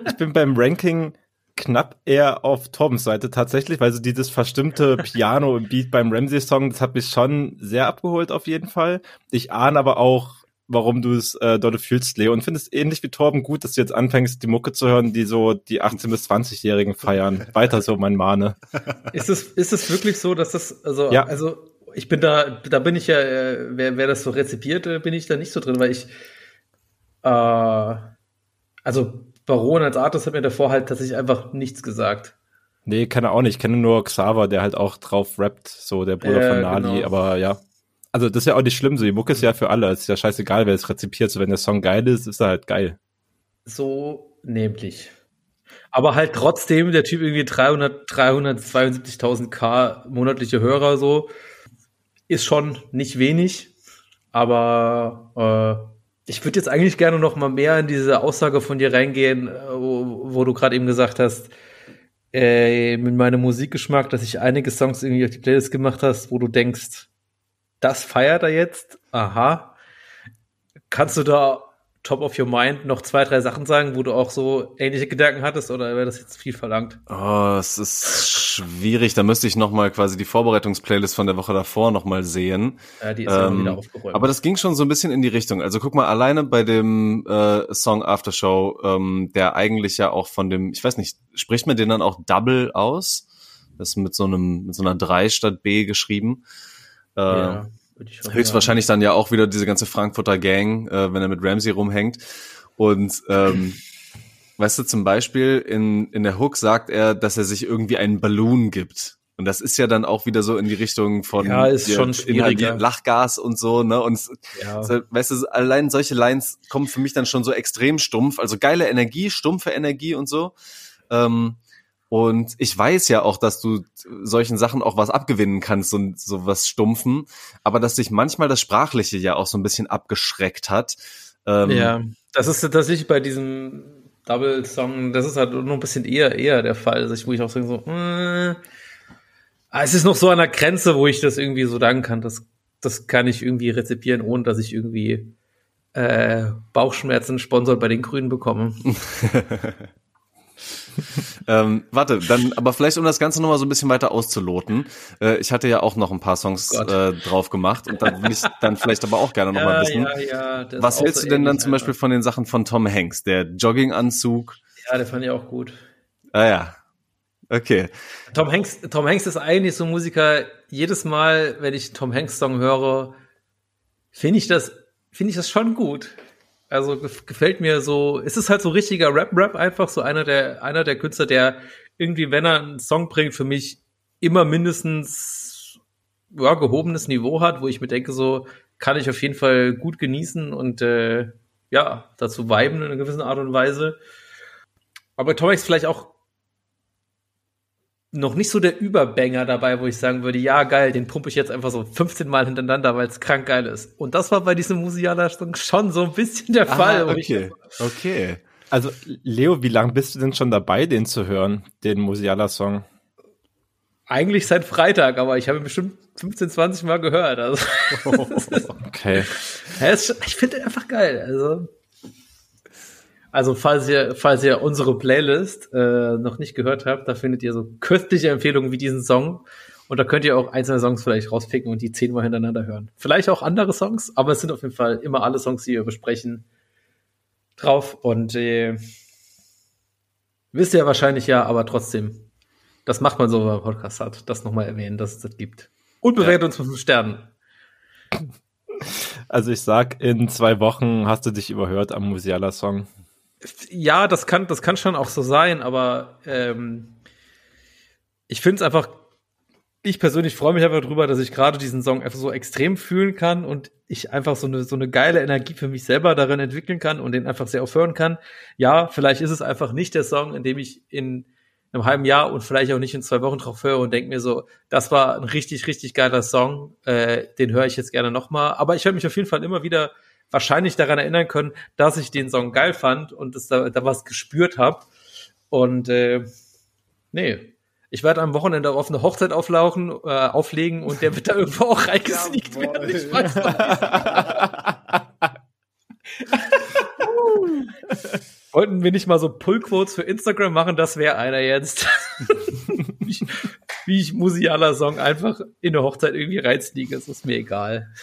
Ich bin beim Ranking knapp eher auf Toms Seite tatsächlich, weil so dieses verstimmte Piano und Beat beim Ramsey-Song, das hat mich schon sehr abgeholt auf jeden Fall. Ich ahne aber auch, warum du es äh, dort fühlst, Leo, und findest ähnlich wie Torben gut, dass du jetzt anfängst, die Mucke zu hören, die so die 18- bis 20-Jährigen feiern. Weiter so, mein Mahne. Ist es, ist es wirklich so, dass das, also, ja. also ich bin da, da bin ich ja, äh, wer, wer das so rezipiert, äh, bin ich da nicht so drin, weil ich, äh, also Baron als Artist hat mir davor halt tatsächlich einfach nichts gesagt. Nee, kann er auch nicht. Ich kenne nur Xaver, der halt auch drauf rappt, so der Bruder äh, von Nali, genau. aber ja. Also das ist ja auch nicht schlimm, so die Mucke ist ja für alle. Es ist ja scheißegal, wer es rezipiert. So wenn der Song geil ist, ist er halt geil. So nämlich. Aber halt trotzdem, der Typ irgendwie 300, 372.000 K monatliche Hörer so, ist schon nicht wenig. Aber äh, ich würde jetzt eigentlich gerne noch mal mehr in diese Aussage von dir reingehen, äh, wo, wo du gerade eben gesagt hast, äh, mit meinem Musikgeschmack, dass ich einige Songs irgendwie auf die Playlist gemacht hast, wo du denkst, das feiert er jetzt. Aha. Kannst du da top of your mind noch zwei, drei Sachen sagen, wo du auch so ähnliche Gedanken hattest oder wäre das jetzt viel verlangt? Oh, es ist schwierig. Da müsste ich noch mal quasi die Vorbereitungsplaylist von der Woche davor noch mal sehen. Ja, die ist ähm, wieder aufgeräumt. Aber das ging schon so ein bisschen in die Richtung. Also guck mal, alleine bei dem äh, Song Aftershow, ähm, der eigentlich ja auch von dem, ich weiß nicht, spricht man den dann auch Double aus? Das ist mit so einem, mit so einer 3 statt B geschrieben. Äh, ja. Höchstwahrscheinlich dann ja auch wieder diese ganze Frankfurter Gang, äh, wenn er mit Ramsey rumhängt. Und ähm, weißt du, zum Beispiel in, in der Hook sagt er, dass er sich irgendwie einen Ballon gibt. Und das ist ja dann auch wieder so in die Richtung von ja, ist schon Lachgas und so, ne? Und ja. weißt du, allein solche Lines kommen für mich dann schon so extrem stumpf. Also geile Energie, stumpfe Energie und so. Ähm, und ich weiß ja auch, dass du solchen Sachen auch was abgewinnen kannst und so was Stumpfen, aber dass sich manchmal das Sprachliche ja auch so ein bisschen abgeschreckt hat. Ähm, ja, das ist tatsächlich bei diesem Double-Song, das ist halt nur ein bisschen eher, eher der Fall, also wo ich auch so, äh, es ist noch so an der Grenze, wo ich das irgendwie so sagen kann, das, das kann ich irgendwie rezipieren, ohne dass ich irgendwie äh, Bauchschmerzen sponsort bei den Grünen bekomme. ähm, warte, dann, aber vielleicht um das Ganze nochmal so ein bisschen weiter auszuloten. Äh, ich hatte ja auch noch ein paar Songs Gott. äh, drauf gemacht und dann will ich dann vielleicht aber auch gerne nochmal wissen. ja, ja, Was hältst so du denn dann zum Beispiel von den Sachen von Tom Hanks? Der Jogginganzug. Ja, der fand ich auch gut. Ah ja. Okay. Tom Hanks, Tom Hanks ist eigentlich so ein Musiker, jedes Mal, wenn ich Tom Hanks Song höre, finde ich das, finde ich das schon gut. Also gef- gefällt mir so, es ist halt so richtiger Rap-Rap einfach, so einer der, einer der Künstler, der irgendwie, wenn er einen Song bringt, für mich immer mindestens, ja, gehobenes Niveau hat, wo ich mir denke, so, kann ich auf jeden Fall gut genießen und, äh, ja, dazu viben in einer gewissen Art und Weise. Aber Tom Hanks vielleicht auch noch nicht so der Überbanger dabei, wo ich sagen würde, ja, geil, den pumpe ich jetzt einfach so 15 Mal hintereinander, weil es krank geil ist. Und das war bei diesem Musiala-Song schon so ein bisschen der Fall. Ah, ich- okay. Okay. Also, Leo, wie lange bist du denn schon dabei, den zu hören, den Musiala-Song? eigentlich seit Freitag, aber ich habe ihn bestimmt 15, 20 Mal gehört. Also, Okay. Ist, schon- ich finde den einfach geil. Also, also falls ihr, falls ihr unsere Playlist äh, noch nicht gehört habt, da findet ihr so köstliche Empfehlungen wie diesen Song. Und da könnt ihr auch einzelne Songs vielleicht rauspicken und die zehnmal hintereinander hören. Vielleicht auch andere Songs, aber es sind auf jeden Fall immer alle Songs, die wir besprechen, drauf. Und äh, wisst ihr wahrscheinlich ja, aber trotzdem, das macht man so, wenn man Podcast hat, das nochmal erwähnen, dass es das gibt. Und bewertet uns mit fünf Sternen. Also ich sag, in zwei Wochen hast du dich überhört am Musiala-Song. Ja, das kann, das kann schon auch so sein, aber ähm, ich finde es einfach, ich persönlich freue mich einfach drüber, dass ich gerade diesen Song einfach so extrem fühlen kann und ich einfach so eine, so eine geile Energie für mich selber darin entwickeln kann und den einfach sehr oft hören kann. Ja, vielleicht ist es einfach nicht der Song, in dem ich in einem halben Jahr und vielleicht auch nicht in zwei Wochen drauf höre und denke mir so, das war ein richtig, richtig geiler Song, äh, den höre ich jetzt gerne nochmal. Aber ich werde mich auf jeden Fall immer wieder wahrscheinlich daran erinnern können, dass ich den Song geil fand und dass da, da was gespürt habe. Und äh, nee, ich werde am Wochenende auf eine Hochzeit auflaufen, äh, auflegen und der wird da irgendwo auch reingesneakt werden. Ich weiß Wollten wir nicht mal so Pull-Quotes für Instagram machen? Das wäre einer jetzt. wie, ich, wie ich Musiala-Song einfach in eine Hochzeit irgendwie reinsneake, ist mir egal.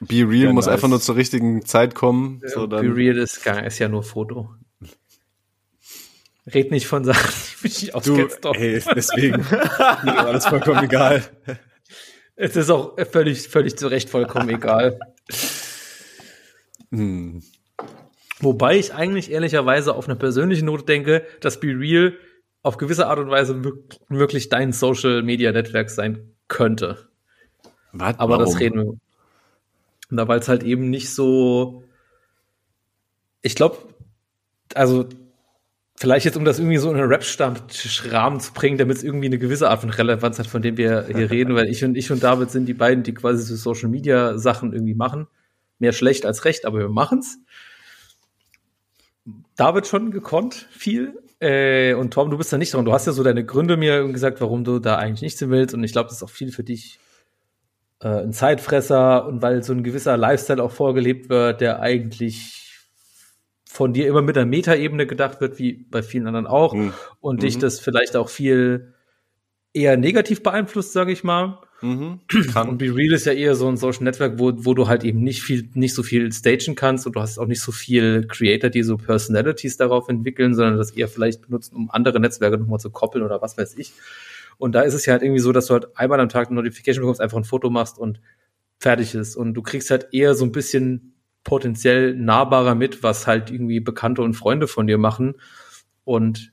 Be Real Ja, muss nice. einfach nur zur richtigen Zeit kommen. So Be real ist, gar, ist ja nur Foto. Red nicht von Sachen, die mich nicht auskennst. doch. ey, deswegen. Mir alles vollkommen egal. Es ist auch völlig, völlig zu Recht vollkommen egal. Hm. Wobei ich eigentlich ehrlicherweise auf eine persönliche Note denke, dass Be Real auf gewisse Art und Weise wirk- wirklich dein Social Media Netzwerk sein könnte. Was? Aber das Warum? reden wir. Na, weil es halt eben nicht so. Ich glaube, also vielleicht jetzt, um das irgendwie so in einen Rap-Stammtisch-Rahmen zu bringen, damit es irgendwie eine gewisse Art von Relevanz hat, von dem wir hier reden, weil ich und ich und David sind die beiden, die quasi so Social Media Sachen irgendwie machen. Mehr schlecht als recht, aber wir machen's. David schon gekonnt, viel. Äh, und Tom, du bist da nicht dran. Du hast ja so deine Gründe mir gesagt, warum du da eigentlich nichts hin willst. Und ich glaube, das ist auch viel für dich äh, ein Zeitfresser und weil so ein gewisser Lifestyle auch vorgelebt wird, der eigentlich von dir immer mit der Metaebene gedacht wird, wie bei vielen anderen auch. Hm. Und dich Mhm. das vielleicht auch viel eher negativ beeinflusst, sage ich mal. Mhm. Und. Be Real ist ja eher so ein Social Network, wo, wo du halt eben nicht viel, nicht so viel stagen kannst und du hast auch nicht so viel Creator, die so Personalities darauf entwickeln, sondern das eher vielleicht benutzen, um andere Netzwerke nochmal zu koppeln oder was weiß ich. Und da ist es ja halt irgendwie so, dass du halt einmal am Tag eine Notification bekommst, einfach ein Foto machst und fertig ist. Und du kriegst halt eher so ein bisschen potenziell nahbarer mit, was halt irgendwie Bekannte und Freunde von dir machen. Und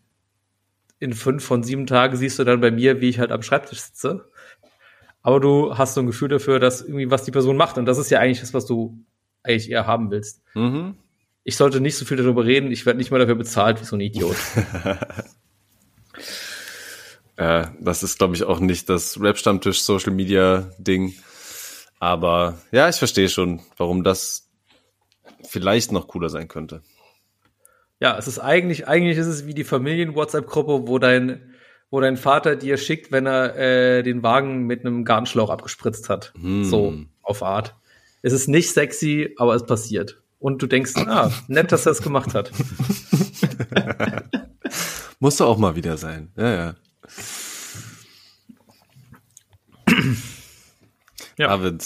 in fünf von sieben Tagen siehst du dann bei mir, wie ich halt am Schreibtisch sitze. Aber du hast so ein Gefühl dafür, dass irgendwie was die Person macht. Und das ist ja eigentlich das, was du eigentlich eher haben willst. Mhm. Ich sollte nicht so viel darüber reden. Ich werde nicht mal dafür bezahlt wie so ein Idiot. Äh, das ist, glaube ich, auch nicht das Rap-Stammtisch Social Media Ding. Aber ja, ich verstehe schon, warum das vielleicht noch cooler sein könnte. Ja, es ist eigentlich, eigentlich ist es wie die Familien-WhatsApp-Gruppe, wo dein, wo dein Vater dir schickt, wenn er äh, den Wagen mit einem Gartenschlauch abgespritzt hat. Hm. So, auf Art. Es ist nicht sexy, aber es passiert. Und du denkst, ah, nett, dass er es gemacht hat. Musste auch mal wieder sein. Ja, ja. Ja. David,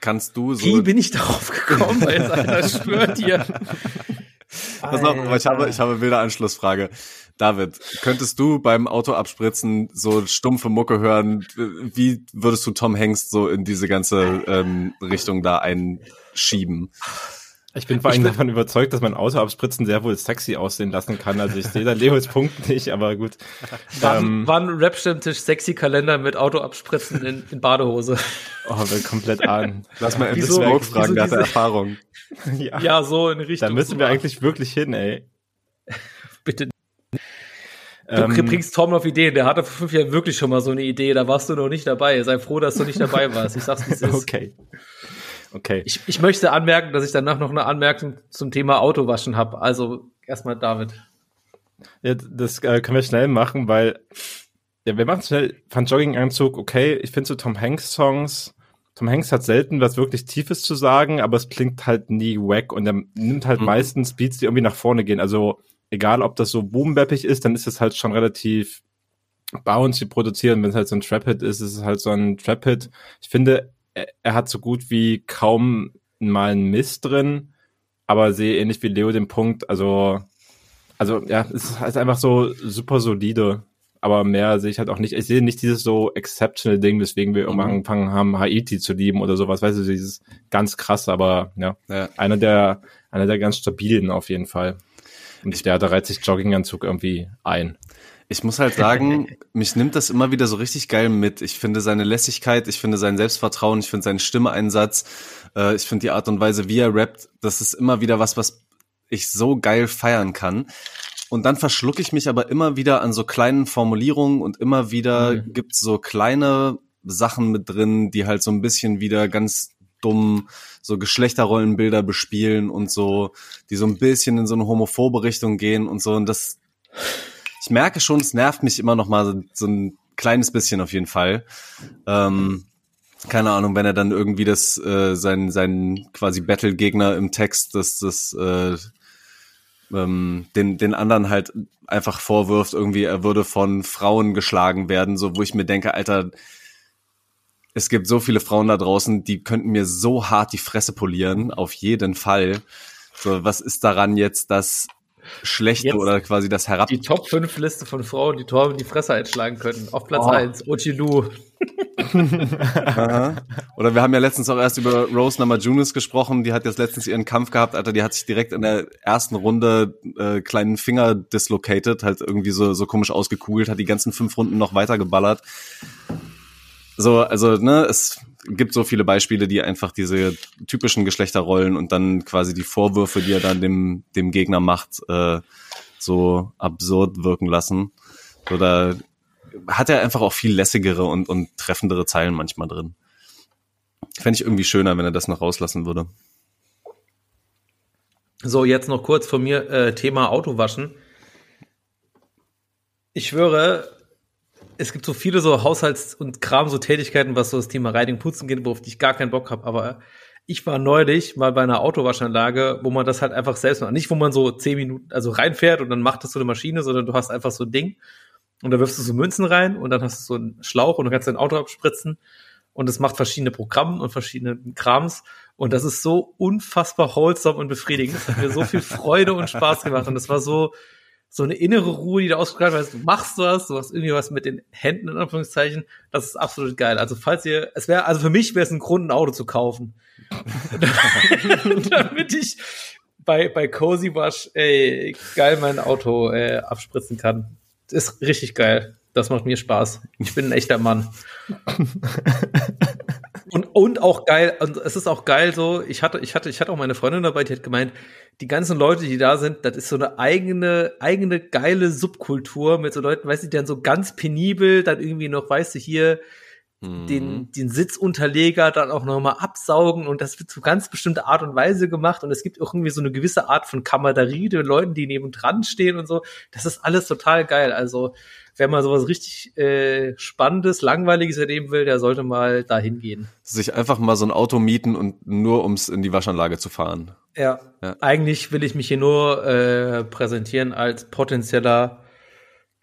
kannst du so. Wie bin ich darauf gekommen? Weil jetzt einer schwört dir. Pass auf, aber ich habe, ich habe eine wilde Anschlussfrage. David, könntest du beim Auto abspritzen so stumpfe Mucke hören? Wie würdest du Tom Hanks so in diese ganze ähm, Richtung da einschieben? Ich bin vor allem davon überzeugt, dass man Auto abspritzen sehr wohl sexy aussehen lassen kann. Also ich sehe da Leos Punkt nicht, aber gut. War, Ähm, war ein Rap-Stammtisch sexy Kalender mit Auto abspritzen in, in Badehose. oh, wir komplett an. Lass mal Wieso- Smoke fragen, der hat diese- Erfahrung. ja. Ja, so in Richtung. Da müssen wir eigentlich wirklich hin, ey. Bitte. Du Ähm, bringst Tom auf Ideen. Der hatte vor fünf Jahren wirklich schon mal so eine Idee. Da warst du noch nicht dabei. Sei froh, dass du nicht dabei warst. Ich sag's, wie es ist. okay. Okay. Ich, ich möchte anmerken, dass ich danach noch eine Anmerkung zum Thema Autowaschen habe. Also erstmal David. Ja, das äh, können wir schnell machen, weil ja, wir machen schnell von Jogginganzug. Okay, ich finde so Tom Hanks Songs. Tom Hanks hat selten was wirklich Tiefes zu sagen, aber es klingt halt nie wack und er nimmt halt Mhm. meistens Beats, die irgendwie nach vorne gehen. Also egal, ob das so boombappig ist, dann ist es halt schon relativ bouncy produziert. Und wenn es halt so ein Trap-Hit ist, ist es halt so ein Trap-Hit. Ich finde, er, er hat so gut wie kaum mal einen Mist drin, aber sehe ähnlich wie Leo den Punkt, also also ja, es ist halt einfach so super solide. Aber mehr sehe ich halt auch nicht. Ich sehe nicht dieses so exceptional Ding, weswegen wir irgendwann Mhm. angefangen haben, Haiti zu lieben oder sowas. Weißt du, dieses ganz krass, aber ja, Ja. einer der, einer der ganz stabilen auf jeden Fall. Und der, da reiht sich Jogginganzug irgendwie ein. Ich muss halt sagen, mich nimmt das immer wieder so richtig geil mit. Ich finde seine Lässigkeit, ich finde sein Selbstvertrauen, ich finde seinen Stimmeeinsatz, äh, ich finde die Art und Weise, wie er rappt, das ist immer wieder was, was ich so geil feiern kann. Und dann verschlucke ich mich aber immer wieder an so kleinen Formulierungen und immer wieder Mhm. gibt's so kleine Sachen mit drin, die halt so ein bisschen wieder ganz dumm so Geschlechterrollenbilder bespielen und so, die so ein bisschen in so eine homophobe Richtung gehen und so. Und das, ich merke schon, es nervt mich immer noch mal so, so ein kleines bisschen auf jeden Fall. Ähm, keine Ahnung, wenn er dann irgendwie das, äh, sein, sein quasi Battle-Gegner im Text, das, das, äh, ähm, den, den anderen halt einfach vorwirft, irgendwie, er würde von Frauen geschlagen werden, so wo ich mir denke, Alter, es gibt so viele Frauen da draußen, die könnten mir so hart die Fresse polieren, auf jeden Fall. So, was ist daran jetzt das Schlechte Jetzt oder quasi das Herab... Die Top 5 Liste von Frauen, die Torben in die Fresse einschlagen könnten. Auf Platz Oh. 1, Ochilu. Oder wir haben ja letztens auch erst über Rose Namajunas gesprochen. Die hat jetzt letztens ihren Kampf gehabt, Alter. Die hat sich direkt in der ersten Runde äh, kleinen Finger dislocated, halt irgendwie so, so komisch ausgekugelt, hat die ganzen fünf Runden noch weitergeballert. So, also, ne, es gibt so viele Beispiele, die einfach diese typischen Geschlechterrollen und dann quasi die Vorwürfe, die er dann dem, dem Gegner macht, äh, so absurd wirken lassen. Oder hat er einfach auch viel lässigere und, und treffendere Zeilen manchmal drin. Fände ich irgendwie schöner, wenn er das noch rauslassen würde. So, jetzt noch kurz von mir äh, Thema Autowaschen. Ich schwöre, es gibt so viele so Haushalts- und Kram, so Tätigkeiten, was so das Thema Reinigen, Putzen geht, worauf ich gar keinen Bock habe. Aber ich war neulich mal bei einer Autowaschanlage, wo man das halt einfach selbst macht. Nicht, wo man so zehn Minuten, also reinfährt und dann macht das so eine Maschine, sondern du hast einfach so ein Ding und da wirfst du so Münzen rein und dann hast du so einen Schlauch und du kannst dein Auto abspritzen und es macht verschiedene Programme und verschiedene Krams und das ist so unfassbar wholesome und befriedigend. Das hat mir so viel Freude und Spaß gemacht und das war so so eine innere Ruhe, die da ausgestrahlt wird. Du machst was, du hast irgendwie was mit den Händen in Anführungszeichen. Das ist absolut geil. Also falls ihr, es wäre, also für mich wäre es ein Grund, ein Auto zu kaufen, damit ich bei bei Cozy Wash ey, geil mein Auto äh, abspritzen kann. Das ist richtig geil. Das macht mir Spaß. Ich bin ein echter Mann. Und, und auch geil, und es ist auch geil so, ich hatte, ich hatte, ich hatte auch meine Freundin dabei, die hat gemeint, die ganzen Leute, die da sind, das ist so eine eigene, eigene geile Subkultur mit so Leuten, weißt du, die dann so ganz penibel dann irgendwie noch, weißt du, hier Mhm. den, den Sitzunterleger dann auch nochmal absaugen und das wird zu ganz bestimmte Art und Weise gemacht und es gibt auch irgendwie so eine gewisse Art von Kameraderie den Leuten, die neben dran stehen und so. Das ist alles total geil. Also, wer mal sowas richtig äh, Spannendes, Langweiliges erleben will, der sollte mal dahin gehen. Sich einfach mal so ein Auto mieten und nur ums in die Waschanlage zu fahren. Ja. Ja. Eigentlich will ich mich hier nur äh, präsentieren als potenzieller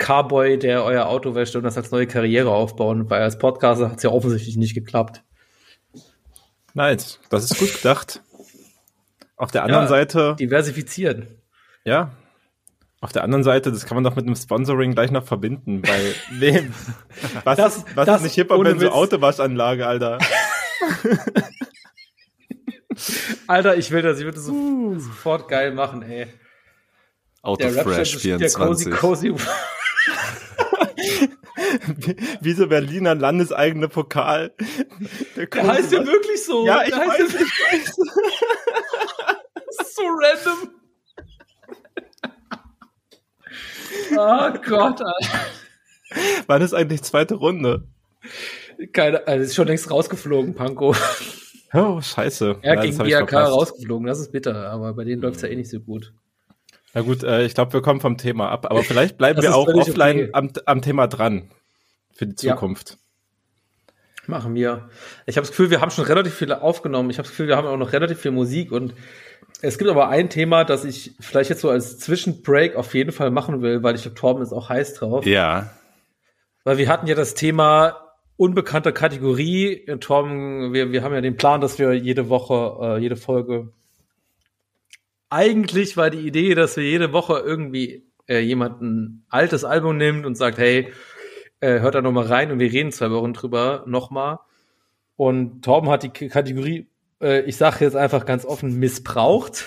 Carboy, der euer Auto wäscht und das als neue Karriere aufbauen, weil als Podcaster hat es ja offensichtlich nicht geklappt. Nice, das ist gut gedacht. Auf der anderen Ja. Seite, Diversifizieren. ja, auf der anderen Seite, das kann man doch mit einem Sponsoring gleich noch verbinden, weil wem? Was, Das- ist, was das- ist nicht hipper, wenn so. Autowaschanlage, Alter? Alter, ich will das, ich würde das so, sofort geil machen, ey. Out of Fresh spielt ja cozy, 24. cozy. Wie so Berliner landeseigene Pokal. Der, Der heißt ja wirklich so. Ja, ich Der heißt weiß, ja- Das ist so random. Oh Gott, Alter. Wann ist eigentlich zweite Runde? Keine, also ist schon längst rausgeflogen, Panko. Oh, scheiße. Er Ja, gegen ich verpasst. rausgeflogen, das ist bitter, aber bei denen läuft's ja eh nicht so gut. Na gut, äh, ich glaube, wir kommen vom Thema ab, aber vielleicht bleiben wir auch offline okay. am, am Thema dran für die Ja. Zukunft. Machen wir. Ich habe das Gefühl, wir haben schon relativ viel aufgenommen. Ich habe das Gefühl, wir haben auch noch relativ viel Musik und es gibt aber ein Thema, das ich vielleicht jetzt so als Zwischenbreak auf jeden Fall machen will, weil ich glaube, Torben ist auch heiß drauf. Ja, Weil wir hatten ja das Thema unbekannte Kategorie. Torben, wir, wir haben ja den Plan, dass wir jede Woche, äh, jede Folge. Eigentlich war die Idee, dass wir jede Woche irgendwie äh, jemand ein altes Album nimmt und sagt, hey, äh, hört da noch mal rein und wir reden zwei Wochen drüber nochmal. Und Torben hat die K- Kategorie, äh, ich sage jetzt einfach ganz offen, missbraucht,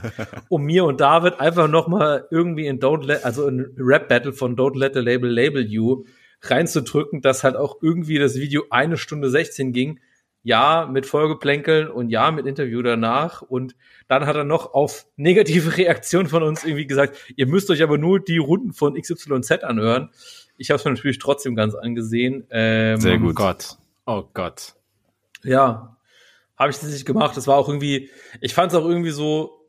um mir und David einfach noch mal irgendwie in Don't Let, also in Rap Battle von Don't Let the Label Label You reinzudrücken, dass halt auch irgendwie das Video eine Stunde 16 ging. Ja, mit Folgeplänkeln und ja, mit Interview danach. Und dann hat er noch auf negative Reaktion von uns irgendwie gesagt, ihr müsst euch aber nur die Runden von XYZ anhören. Ich habe es mir natürlich trotzdem ganz angesehen. Ähm, Sehr Oh gut. Gott. Oh Gott. ja, habe ich das nicht gemacht. Das war auch irgendwie, ich fand es auch irgendwie so,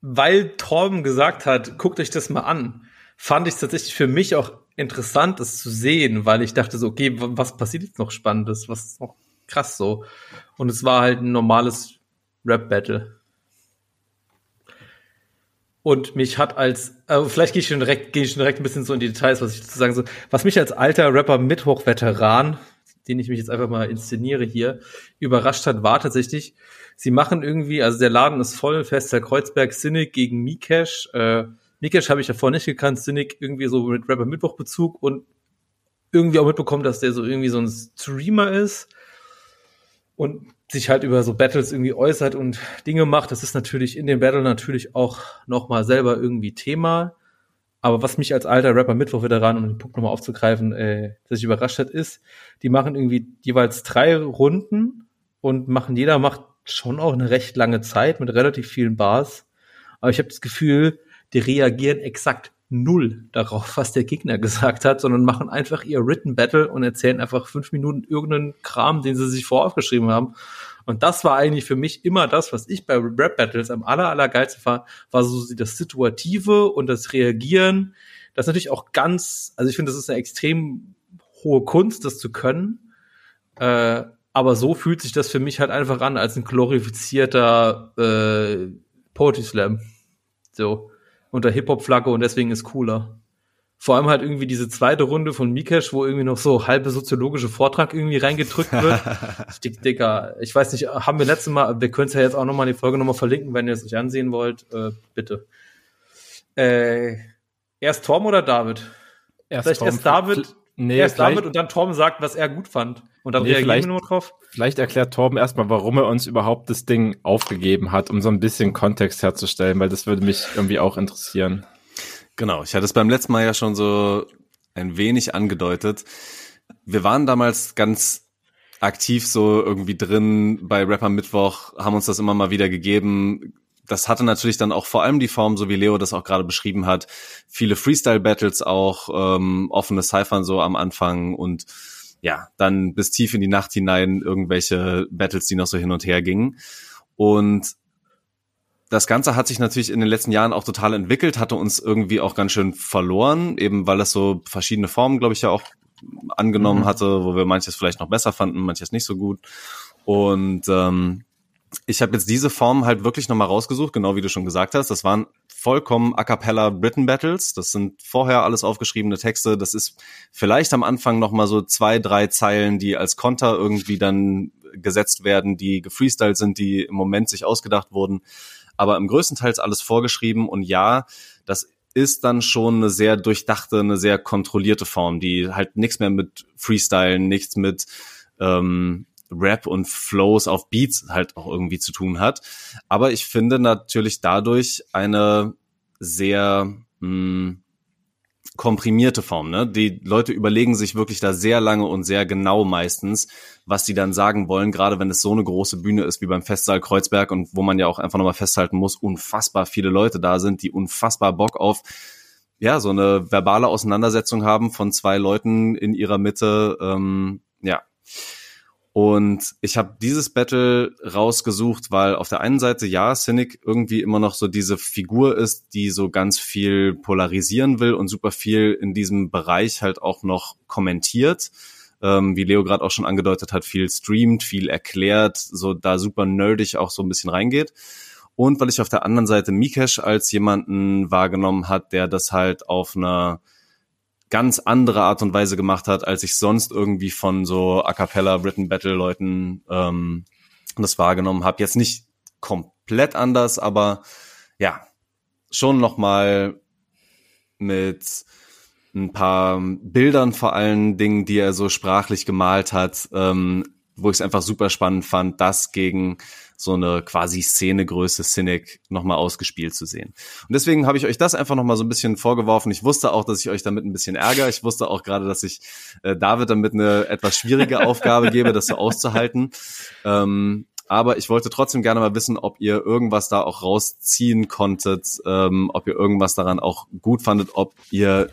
weil Torben gesagt hat, guckt euch das mal an, fand ich es tatsächlich für mich auch interessant, das zu sehen, weil ich dachte so, okay, was passiert jetzt noch Spannendes, was ist noch krass so. Und es war halt ein normales Rap-Battle. Und mich hat als, also vielleicht gehe ich schon direkt, gehe ich schon direkt ein bisschen so in die Details, was ich dazu sagen soll. Was mich als alter Rapper Mittwoch-Veteran, den ich mich jetzt einfach mal inszeniere hier, überrascht hat, war tatsächlich, sie machen irgendwie, also der Laden ist voll, Festsaal Kreuzberg, Cynic gegen Mikesh. Äh, Mikesh habe ich davor nicht gekannt, Cynic irgendwie so mit Rapper Mittwoch-Bezug und irgendwie auch mitbekommen, dass der so irgendwie so ein Streamer ist und sich halt über so Battles irgendwie äußert und Dinge macht. Das ist natürlich in dem Battle natürlich auch nochmal selber irgendwie Thema. Aber was mich als alter Rapper Mittwoch-Veteran, um den Punkt nochmal aufzugreifen, äh, dass ich überrascht hat, ist, die machen irgendwie jeweils drei Runden und machen, jeder macht schon auch eine recht lange Zeit mit relativ vielen Bars. Aber ich habe das Gefühl, die reagieren exakt null darauf, was der Gegner gesagt hat, sondern machen einfach ihr Written Battle und erzählen einfach fünf Minuten irgendeinen Kram, den sie sich vorher aufgeschrieben haben. Und das war eigentlich für mich immer das, was ich bei Rap Battles am aller, aller geilsten war, war so das Situative und das Reagieren. Das ist natürlich auch ganz, also ich finde, das ist eine extrem hohe Kunst, das zu können. Äh, aber so fühlt sich das für mich halt einfach an, als ein glorifizierter äh, Poetry Slam. So. Unter Hip-Hop-Flagge und deswegen ist cooler. Vor allem halt irgendwie diese zweite Runde von Mikesh, wo irgendwie noch so halbe soziologische Vortrag irgendwie reingedrückt wird. Dick, Dicker, ich weiß nicht, haben wir letztes Mal, wir können es ja jetzt auch nochmal die Folge nochmal verlinken, wenn ihr es euch ansehen wollt, äh, bitte. Äh, erst Tom oder David? Erst Vielleicht Tom- erst David, Nee, erst David und dann Tom sagt, was er gut fand. Und dann Nee, reagieren vielleicht- wir nur drauf. vielleicht erklärt Torben erstmal, warum er uns überhaupt das Ding aufgegeben hat, um so ein bisschen Kontext herzustellen, weil das würde mich irgendwie auch interessieren. Genau, ich hatte es beim letzten Mal ja schon so ein wenig angedeutet. Wir waren damals ganz aktiv so irgendwie drin bei Rapper Mittwoch, haben uns das immer mal wieder gegeben. Das hatte natürlich dann auch vor allem die Form, so wie Leo das auch gerade beschrieben hat, viele Freestyle-Battles auch, ähm, offene Cyphern so am Anfang und ja, dann bis tief in die Nacht hinein irgendwelche Battles, die noch so hin und her gingen. Und das Ganze hat sich natürlich in den letzten Jahren auch total entwickelt, hatte uns irgendwie auch ganz schön verloren, eben weil es so verschiedene Formen, glaube ich, ja auch angenommen Mhm. hatte, wo wir manches vielleicht noch besser fanden, manches nicht so gut. Und ähm, ich habe jetzt diese Form halt wirklich nochmal rausgesucht, genau wie du schon gesagt hast. Das waren vollkommen a cappella Britain Battles. Das sind vorher alles aufgeschriebene Texte. Das ist vielleicht am Anfang nochmal so zwei, drei Zeilen, die als Konter irgendwie dann gesetzt werden, die gefreestylt sind, die im Moment sich ausgedacht wurden. Aber im größten Teils alles vorgeschrieben. Und ja, das ist dann schon eine sehr durchdachte, eine sehr kontrollierte Form, die halt nichts mehr mit Freestylen, nichts mit ähm, Rap und Flows auf Beats halt auch irgendwie zu tun hat. Aber ich finde natürlich dadurch eine sehr mh, hm, komprimierte Form. Ne? Die Leute überlegen sich wirklich da sehr lange und sehr genau meistens, was sie dann sagen wollen, gerade wenn es so eine große Bühne ist wie beim Festsaal Kreuzberg und wo man ja auch einfach nochmal festhalten muss, unfassbar viele Leute da sind, die unfassbar Bock auf ja, so eine verbale Auseinandersetzung haben von zwei Leuten in ihrer Mitte. Ähm, ja, und ich habe dieses Battle rausgesucht, weil auf der einen Seite ja, Cynic irgendwie immer noch so diese Figur ist, die so ganz viel polarisieren will und super viel in diesem Bereich halt auch noch kommentiert. Ähm, wie Leo gerade auch schon angedeutet hat, viel streamt, viel erklärt, so da super nerdig auch so ein bisschen reingeht. Und weil ich auf der anderen Seite Mikesh als jemanden wahrgenommen hat, der das halt auf einer ganz andere Art und Weise gemacht hat, als ich sonst irgendwie von so A cappella Written Battle Leuten ähm, das wahrgenommen habe. Jetzt nicht komplett anders, aber ja, schon noch mal mit ein paar Bildern vor allen Dingen, die er so sprachlich gemalt hat, ähm, wo ich es einfach super spannend fand, das gegen so eine quasi Szenegröße Cynic nochmal ausgespielt zu sehen. Und deswegen habe ich euch das einfach nochmal so ein bisschen vorgeworfen. Ich wusste auch, dass ich euch damit ein bisschen ärgere. Ich wusste auch gerade, dass ich äh, David damit eine etwas schwierige Aufgabe gebe, das so auszuhalten. Ähm, aber ich wollte trotzdem gerne mal wissen, ob ihr irgendwas da auch rausziehen konntet, ähm, ob ihr irgendwas daran auch gut fandet, ob ihr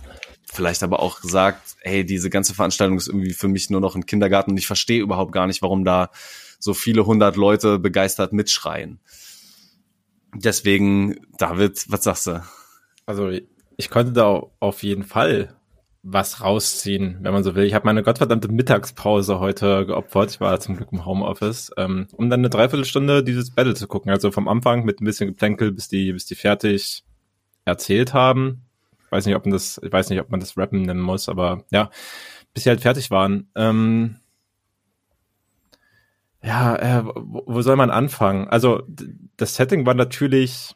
vielleicht aber auch sagt, hey, diese ganze Veranstaltung ist irgendwie für mich nur noch ein Kindergarten und ich verstehe überhaupt gar nicht, warum da so viele hundert Leute begeistert mitschreien. Deswegen, David, was sagst du? Also ich konnte da auf jeden Fall was rausziehen, wenn man so will. Ich habe meine gottverdammte Mittagspause heute geopfert. Ich war zum Glück im Homeoffice, ähm, um dann eine Dreiviertelstunde dieses Battle zu gucken. Also vom Anfang mit ein bisschen Geplänkel, bis die, bis die fertig erzählt haben. Ich weiß nicht, ob man das, ich weiß nicht, ob man das Rappen nennen muss, aber ja, bis sie halt fertig waren. Ähm, ja, äh, wo, soll man anfangen? Also das Setting war natürlich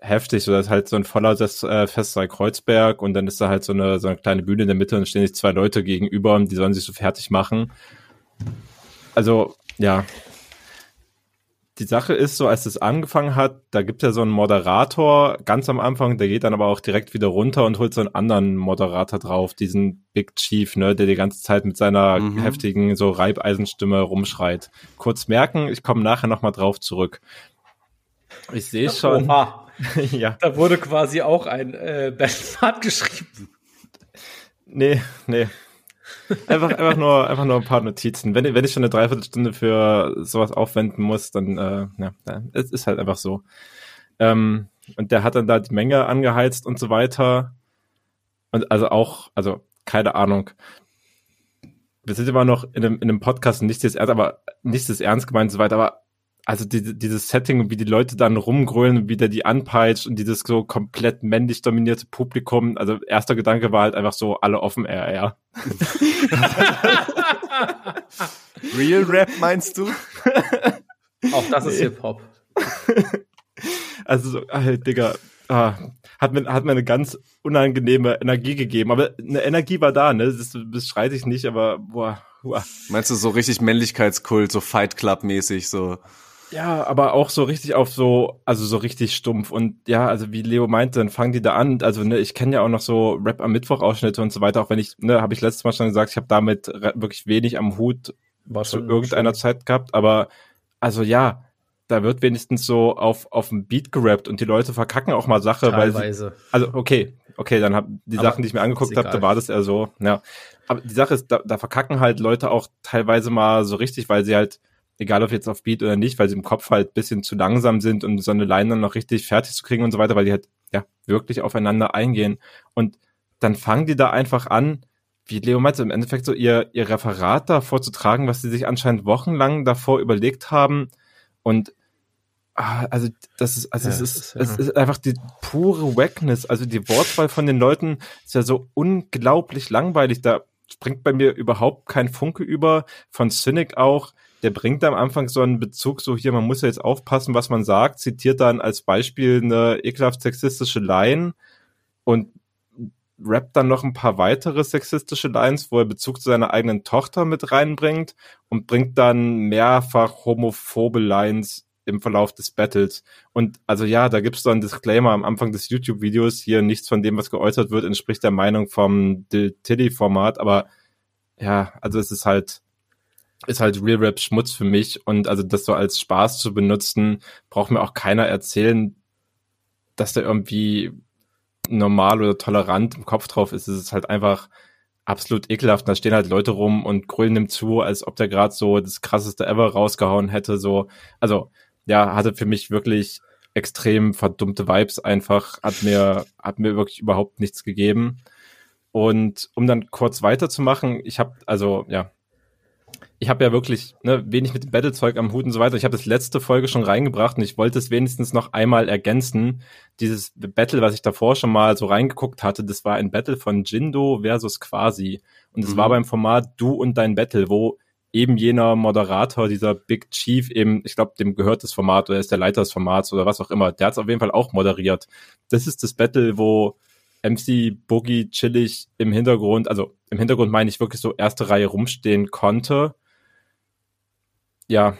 heftig, so das ist halt so ein voller äh, Festsaal Kreuzberg und dann ist da halt so eine, so eine kleine Bühne in der Mitte und stehen sich zwei Leute gegenüber und die sollen sich so fertig machen. Also, ja, die Sache ist so, als es angefangen hat, da gibt ja so einen Moderator ganz am Anfang, der geht dann aber auch direkt wieder runter und holt so einen anderen Moderator drauf, diesen Big Chief, ne, der die ganze Zeit mit seiner mhm. heftigen so Reibeisenstimme rumschreit. Kurz merken, ich komme nachher nochmal drauf zurück. Ich sehe schon. Oha. ja. Da wurde quasi auch ein äh, Battlefahrt geschrieben. Nee, nee, einfach, einfach nur, einfach nur ein paar Notizen. Wenn, wenn ich schon eine Dreiviertelstunde für sowas aufwenden muss, dann, äh, ja, es ist halt einfach so. Ähm, und der hat dann da die Menge angeheizt und so weiter. Und also auch, also keine Ahnung. Wir sind immer noch in einem, in einem Podcast, nicht das ernst, aber nicht das ernst gemeint und so weiter, aber also die, dieses Setting, wie die Leute dann rumgrölen, wie der die anpeitscht und dieses so komplett männlich dominierte Publikum. Also erster Gedanke war halt einfach so, alle offen air, ja. Real Rap meinst du? Auch das ist nee. Hip-Hop. Also so, halt, Digga, ah, hat mir, hat mir eine ganz unangenehme Energie gegeben. Aber eine Energie war da, ne? Das, das streite ich nicht, aber boah. boah. Meinst du so richtig Männlichkeitskult, so Fight Club mäßig, so? Ja, aber auch so richtig auf so, also so richtig stumpf. Und ja, also wie Leo meinte, dann fangen die da an. Also ne, ich kenne ja auch noch so Rap am Mittwoch Ausschnitte und so weiter, auch wenn ich, ne, habe ich letztes Mal schon gesagt, ich habe damit wirklich wenig am Hut War zu irgendeiner schön. Zeit gehabt. Aber also ja, da wird wenigstens so auf auf dem Beat gerappt und die Leute verkacken auch mal Sache, Teilweise. weil sie, also okay, okay, dann hab die aber Sachen, die ich mir angeguckt habe, da war das eher so, ja. Aber die Sache ist, da, da verkacken halt Leute auch teilweise mal so richtig, weil sie halt egal ob jetzt auf Beat oder nicht, weil sie im Kopf halt bisschen zu langsam sind, um so eine Line dann noch richtig fertig zu kriegen und so weiter, weil die halt ja wirklich aufeinander eingehen. Und dann fangen die da einfach an, wie Leo meinte, im Endeffekt so ihr, ihr Referat da vorzutragen, was sie sich anscheinend wochenlang davor überlegt haben. Und Ah, also das ist, also Ja, es ist, ist, ja. es ist einfach die pure Wackness. Also die Wortwahl von den Leuten ist ja so unglaublich langweilig. Da springt bei mir überhaupt kein Funke über. Von Cynic auch. Der bringt am Anfang so einen Bezug, so hier, man muss ja jetzt aufpassen, was man sagt, zitiert dann als Beispiel eine ekelhaft sexistische Line und rappt dann noch ein paar weitere sexistische Lines, wo er Bezug zu seiner eigenen Tochter mit reinbringt und bringt dann mehrfach homophobe Lines im Verlauf des Battles. Und also ja, da gibt's so einen Disclaimer am Anfang des YouTube-Videos, hier nichts von dem, was geäußert wird, entspricht der Meinung vom Tilly-Format, aber ja, also es ist halt, ist halt Real Rap Schmutz für mich und also das so als Spaß zu benutzen, braucht mir auch keiner erzählen, dass der irgendwie normal oder tolerant im Kopf drauf ist. Es ist halt einfach absolut ekelhaft. Da stehen halt Leute rum und grüllen ihm zu, als ob der gerade so das krasseste ever rausgehauen hätte. So, also ja, hatte für mich wirklich extrem verdummte Vibes einfach, hat mir, hat mir wirklich überhaupt nichts gegeben. Und um dann kurz weiterzumachen, ich habe, also ja, ich habe ja wirklich ne, wenig mit Battle-Zeug am Hut und so weiter. Ich habe das letzte Folge schon reingebracht und ich wollte es wenigstens noch einmal ergänzen. Dieses Battle, was ich davor schon mal so reingeguckt hatte, das war ein Battle von Jindo versus Quasi. Und es Mhm. war beim Format Du und dein Battle, wo eben jener Moderator, dieser Big Chief, eben, ich glaube, dem gehört das Format oder er ist der Leiter des Formats oder was auch immer, der hat es auf jeden Fall auch moderiert. Das ist das Battle, wo MC Boogie chillig im Hintergrund, also im Hintergrund meine ich wirklich so erste Reihe rumstehen konnte. Ja,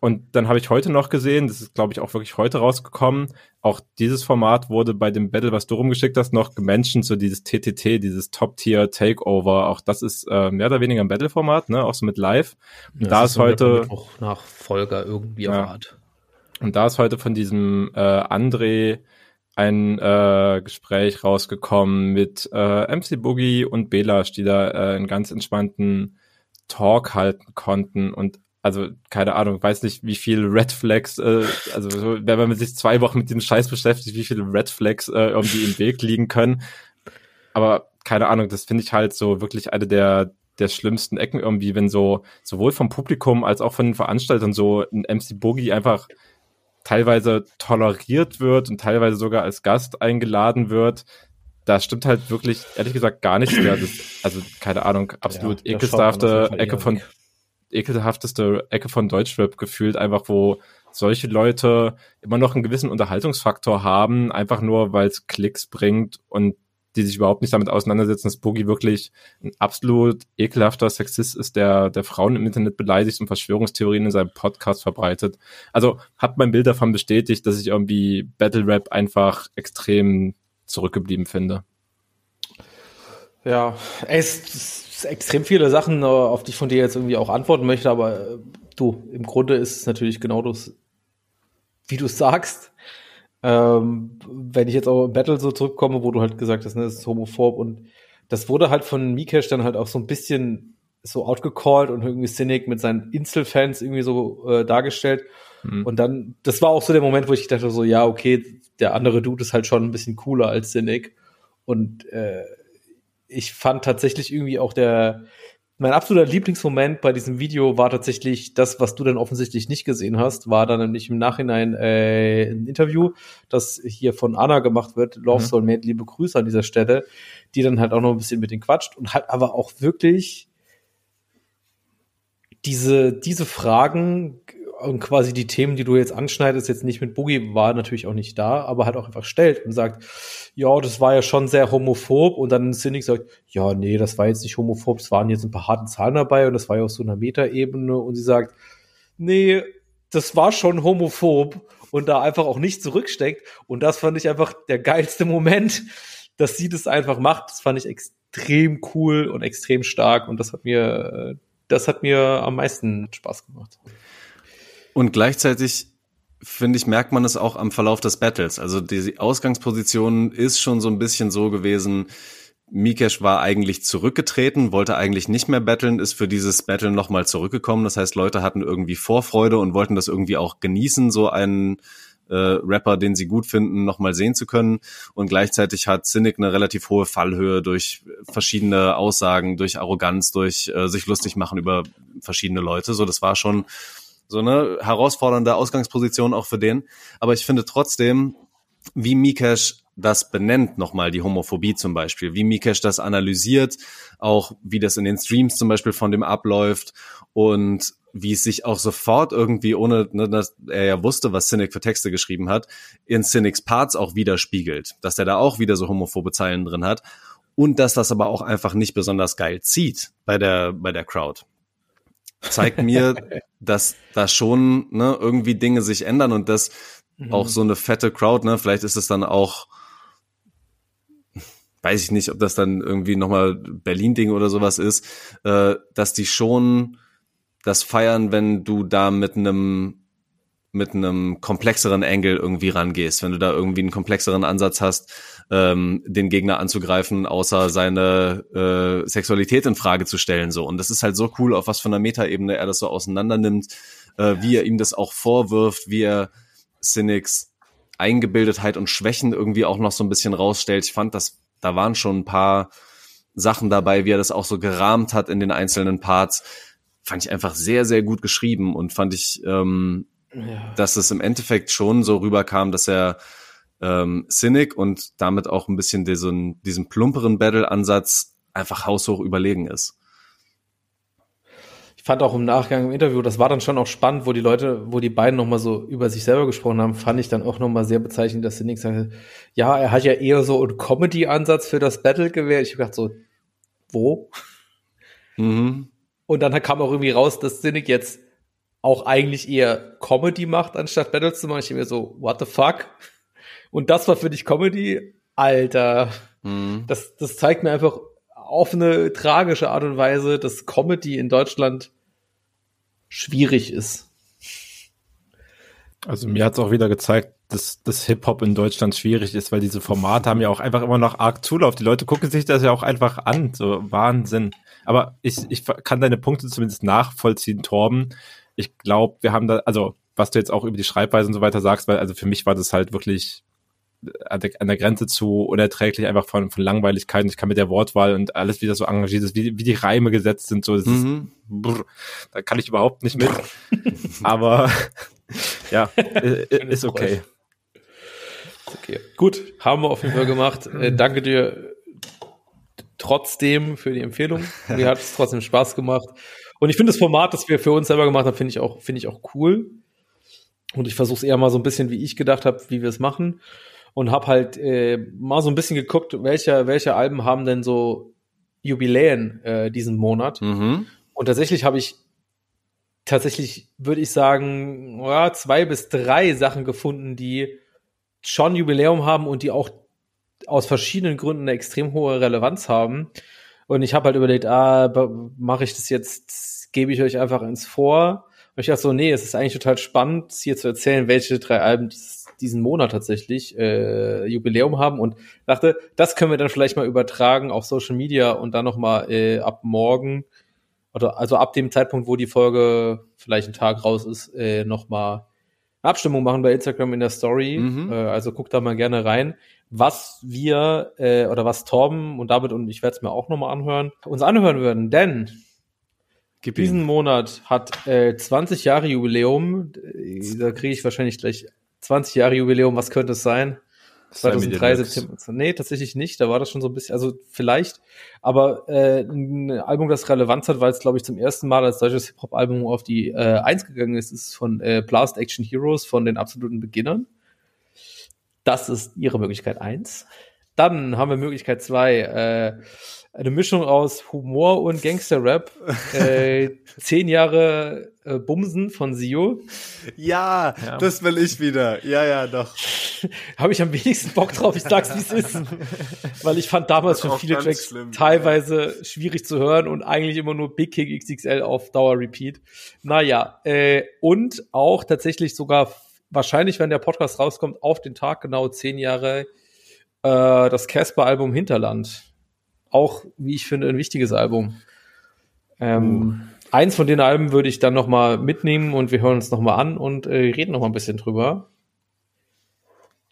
und dann habe ich heute noch gesehen, das ist glaube ich auch wirklich heute rausgekommen, auch dieses Format wurde bei dem Battle, was du rumgeschickt hast, noch gementioned, so dieses TTT, dieses Top-Tier-Takeover, auch das ist äh, mehr oder weniger ein Battle-Format, ne, auch so mit Live. Und da ist heute, Auch Nachfolger irgendwie auf Ja. Art. und da ist heute von diesem äh, André ein äh, Gespräch rausgekommen mit äh, MC Boogie und Belash, die da äh, einen ganz entspannten Talk halten konnten und also keine Ahnung, weiß nicht, wie viel Red Flags, äh, also so, wenn man sich zwei Wochen mit dem Scheiß beschäftigt, wie viele Red Flags äh, irgendwie im Weg liegen können. Aber keine Ahnung, das finde ich halt so wirklich eine der der schlimmsten Ecken irgendwie, wenn so sowohl vom Publikum als auch von den Veranstaltern so ein MC Boogie einfach teilweise toleriert wird und teilweise sogar als Gast eingeladen wird. Da stimmt halt wirklich, ehrlich gesagt, gar nichts mehr. Das, also, keine Ahnung, absolut Ja, ekelhafte Ecke von. Ekelhafteste Ecke von Deutschrap gefühlt, einfach wo solche Leute immer noch einen gewissen Unterhaltungsfaktor haben, einfach nur, weil es Klicks bringt und die sich überhaupt nicht damit auseinandersetzen, dass Boogie wirklich ein absolut ekelhafter Sexist ist, der, der Frauen im Internet beleidigt und Verschwörungstheorien in seinem Podcast verbreitet. Also hat mein Bild davon bestätigt, dass ich irgendwie Battle Rap einfach extrem zurückgeblieben finde. Ja, es ist extrem viele Sachen, äh, auf die ich von dir jetzt irgendwie auch antworten möchte, aber äh, du, im Grunde ist es natürlich genau das, wie du es sagst. Ähm, wenn ich jetzt auch im Battle so zurückkomme, wo du halt gesagt hast, ne, es ist homophob und das wurde halt von Mikesh dann halt auch so ein bisschen so outgecallt und irgendwie Cynic mit seinen Insel-Fans irgendwie so äh, dargestellt. Mhm. Und dann, das war auch so der Moment, wo ich dachte so, ja, okay, der andere Dude ist halt schon ein bisschen cooler als Cynic. Und äh, ich fand tatsächlich irgendwie auch der, mein absoluter Lieblingsmoment bei diesem Video war tatsächlich das, was du dann offensichtlich nicht gesehen hast, war dann nämlich im Nachhinein äh, ein Interview, das hier von Anna gemacht wird, Love Mhm. Soul Made, liebe Grüße an dieser Stelle, die dann halt auch noch ein bisschen mit den quatscht und halt aber auch wirklich diese, diese Fragen und quasi die Themen, die du jetzt anschneidest, jetzt nicht mit Boogie, war natürlich auch nicht da, aber halt auch einfach stellt und sagt, ja, das war ja schon sehr homophob und dann Cynic sagt, ja, nee, das war jetzt nicht homophob, es waren jetzt ein paar harte Zahlen dabei und das war ja auf so einer Metaebene und sie sagt, nee, das war schon homophob und da einfach auch nicht zurücksteckt und das fand ich einfach der geilste Moment, dass sie das einfach macht, das fand ich extrem cool und extrem stark und das hat mir, äh, das hat mir am meisten Spaß gemacht. Und gleichzeitig finde ich, merkt man es auch am Verlauf des Battles. Also die Ausgangsposition ist schon so ein bisschen so gewesen, Mikesh war eigentlich zurückgetreten, wollte eigentlich nicht mehr battlen, ist für dieses Battle nochmal zurückgekommen. Das heißt, Leute hatten irgendwie Vorfreude und wollten das irgendwie auch genießen, so einen äh, Rapper, den sie gut finden, nochmal sehen zu können. Und gleichzeitig hat Cynic eine relativ hohe Fallhöhe durch verschiedene Aussagen, durch Arroganz, durch äh, sich lustig machen über verschiedene Leute. So, das war schon So eine herausfordernde Ausgangsposition auch für den. Aber ich finde trotzdem, wie Mikesh das benennt, nochmal die Homophobie zum Beispiel, wie Mikesh das analysiert, auch wie das in den Streams zum Beispiel von dem abläuft und wie es sich auch sofort irgendwie, ohne ne, dass er ja wusste, was Cynic für Texte geschrieben hat, in Cynics Parts auch widerspiegelt, dass er da auch wieder so homophobe Zeilen drin hat und dass das aber auch einfach nicht besonders geil zieht bei der bei der Crowd. Zeigt mir, dass da schon ne, irgendwie Dinge sich ändern und dass mhm. auch so eine fette Crowd, ne, vielleicht ist es dann auch weiß ich nicht, ob das dann irgendwie nochmal Berlin-Ding oder sowas ist, äh, dass die schon das feiern, wenn du da mit einem mit einem komplexeren Angle irgendwie rangehst, wenn du da irgendwie einen komplexeren Ansatz hast, ähm, den Gegner anzugreifen, außer seine äh, Sexualität in Frage zu stellen. So und das ist halt so cool, auf was von der Metaebene er das so auseinander nimmt, äh, wie er ihm das auch vorwirft, wie er Cynics Eingebildetheit und Schwächen irgendwie auch noch so ein bisschen rausstellt. Ich fand, das da waren schon ein paar Sachen dabei, wie er das auch so gerahmt hat in den einzelnen Parts. Fand ich einfach sehr, sehr gut geschrieben und fand ich, ähm, ja. dass es im Endeffekt schon so rüberkam, dass er ähm, Cynic und damit auch ein bisschen diesen, diesen plumperen Battle-Ansatz einfach haushoch überlegen ist ich fand auch im Nachgang im Interview, das war dann schon auch spannend, wo die Leute, wo die beiden nochmal so über sich selber gesprochen haben, fand ich dann auch nochmal sehr bezeichnend, dass Cynic sagte, ja, er hat ja eher so einen Comedy-Ansatz für das Battle gewählt. Ich hab gedacht so, wo? Mhm. Und dann kam auch irgendwie raus, dass Cynic jetzt auch eigentlich eher Comedy macht, anstatt Battles zu machen. Ich mir so, what the fuck? Und das war für dich Comedy? Alter. Mhm. Das, das zeigt mir einfach, auf eine tragische Art und Weise, dass Comedy in Deutschland schwierig ist. Also mir hat es auch wieder gezeigt, dass das Hip-Hop in Deutschland schwierig ist, weil diese Formate haben ja auch einfach immer noch arg Zulauf. Die Leute gucken sich das ja auch einfach an. So Wahnsinn. Aber ich, ich kann deine Punkte zumindest nachvollziehen, Torben. Ich glaube, wir haben da, also was du jetzt auch über die Schreibweise und so weiter sagst, weil also für mich war das halt wirklich an der, an der Grenze zu unerträglich, einfach von, von Langweiligkeit. Ich kann mit der Wortwahl und alles wieder so engagiert ist, wie, wie die Reime gesetzt sind, so, das mhm. ist, brr, da kann ich überhaupt nicht mit. Aber ja, ist okay. Okay, gut, haben wir auf jeden Fall gemacht. Äh, danke dir trotzdem für die Empfehlung. Mir hat es trotzdem Spaß gemacht. Und ich finde das Format, das wir für uns selber gemacht haben, finde ich auch, finde ich auch cool. Und ich versuche es eher mal so ein bisschen, wie ich gedacht habe, wie wir es machen und habe halt äh, mal so ein bisschen geguckt, welche, welche Alben haben denn so Jubiläen äh, diesen Monat. Mhm. Und tatsächlich habe ich tatsächlich, würde ich sagen, ja, zwei bis drei Sachen gefunden, die schon Jubiläum haben und die auch aus verschiedenen Gründen eine extrem hohe Relevanz haben. Und ich habe halt überlegt, ah, mache ich das jetzt, gebe ich euch einfach ins Vor. Und ich dachte so, nee, es ist eigentlich total spannend, hier zu erzählen, welche drei Alben dieses diesen Monat tatsächlich äh, Jubiläum haben und dachte, das können wir dann vielleicht mal übertragen auf Social Media und dann nochmal äh, ab morgen oder also ab dem Zeitpunkt, wo die Folge vielleicht ein Tag raus ist, äh, nochmal Abstimmung machen bei Instagram in der Story. Mhm. Äh, also guckt da mal gerne rein, was wir äh, oder was Torben und David und ich werde es mir auch nochmal anhören, uns anhören würden. Denn Gib diesen ihn. Monat hat äh, 20 Jahre Jubiläum. Da kriege ich wahrscheinlich gleich 20 Jahre Jubiläum, was könnte es sein? 2003 September. Nee, tatsächlich nicht. Da war das schon so ein bisschen, also vielleicht. Aber äh, ein Album, das Relevanz hat, weil es, glaube ich, zum ersten Mal als deutsches Hip-Hop-Album auf die äh, Eins gegangen ist, ist von äh, Blast Action Heroes von den absoluten Beginnern. Das ist ihre Möglichkeit eins. Dann haben wir Möglichkeit zwei. Äh, eine Mischung aus Humor und Gangster-Rap. äh, zehn Jahre äh, Bumsen von Sio. Ja, ja, das will ich wieder. Ja, ja, doch. Habe ich am wenigsten Bock drauf, ich sag's wie es ist. Weil ich fand damals schon viele Tracks schlimm, teilweise ja. schwierig zu hören und eigentlich immer nur Big King XXL auf Dauer Repeat. Naja, äh, und auch tatsächlich sogar wahrscheinlich, wenn der Podcast rauskommt, auf den Tag genau zehn Jahre äh, das Casper-Album Hinterland auch, wie ich finde, ein wichtiges Album. Ähm, uh. Eins von den Alben würde ich dann noch mal mitnehmen und wir hören uns noch mal an und äh, reden noch mal ein bisschen drüber.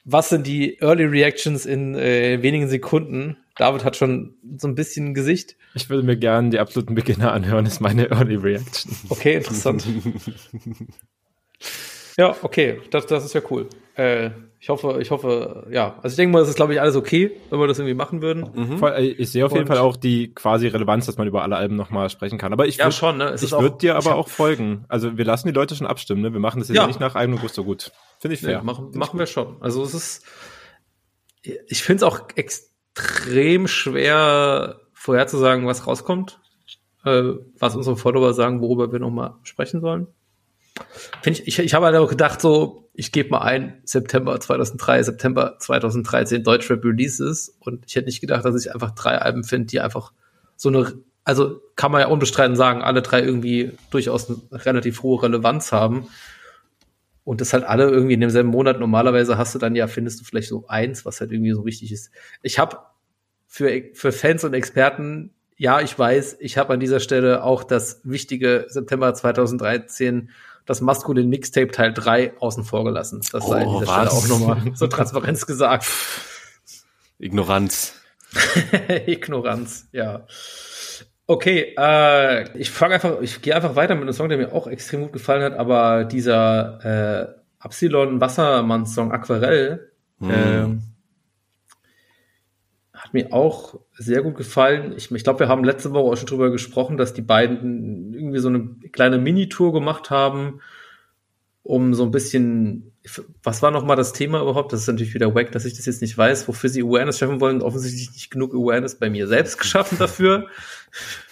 Was sind die Early Reactions in äh, wenigen Sekunden? David hat schon so ein bisschen ein Gesicht. Ich würde mir gerne die absoluten Beginner anhören, ist meine Early Reaction. Okay, interessant. ja, okay, das, das ist ja cool. Äh, ich hoffe, ich hoffe, ja. Also ich denke mal, das ist, glaube ich, alles okay, wenn wir das irgendwie machen würden. Mhm. Voll, ich sehe auf jeden Und- Fall auch die quasi Relevanz, dass man über alle Alben nochmal sprechen kann. Aber ich Ja, würd- schon, ne? Würde dir aber auch folgen. Also wir lassen die Leute schon abstimmen, ne? Wir machen das jetzt Ja. ja. nicht nach eigenem Gusto gut. Finde ich fair. Ja, machen, machen wir schon. Also es ist, ich finde es auch extrem schwer vorherzusagen, was rauskommt, äh, was unsere Follower sagen, worüber wir nochmal sprechen sollen. Find ich, ich, ich habe halt auch gedacht, so, ich gebe mal ein, September 2003, September 2013 Deutschrap Releases und ich hätte nicht gedacht, dass ich einfach drei Alben finde, die einfach so eine, also kann man ja unbestritten sagen, alle drei irgendwie durchaus eine relativ hohe Relevanz haben. Und das halt alle irgendwie in demselben Monat. Normalerweise hast du dann ja, findest du vielleicht so eins, was halt irgendwie so wichtig ist. Ich habe für, für Fans und Experten, ja, ich weiß, ich habe an dieser Stelle auch das wichtige September 2013, das Maskulin Mixtape Teil 3 außen vor gelassen. Das sei an Oh, dieser Stelle was? auch nochmal zur Transparenz gesagt. Ignoranz. Ignoranz, ja. Okay, äh, ich fange einfach, ich gehe einfach weiter mit einem Song, der mir auch extrem gut gefallen hat, aber dieser äh, Absilon Wassermann Song Aquarell ähm, hat mir auch sehr gut gefallen. Ich, ich glaube, wir haben letzte Woche auch schon drüber gesprochen, dass die beiden irgendwie so eine kleine Minitour gemacht haben, um so ein bisschen, was war nochmal das Thema überhaupt? Das ist natürlich wieder wack, dass ich das jetzt nicht weiß, wofür sie Awareness schaffen wollen. Offensichtlich nicht genug Awareness bei mir selbst geschaffen dafür.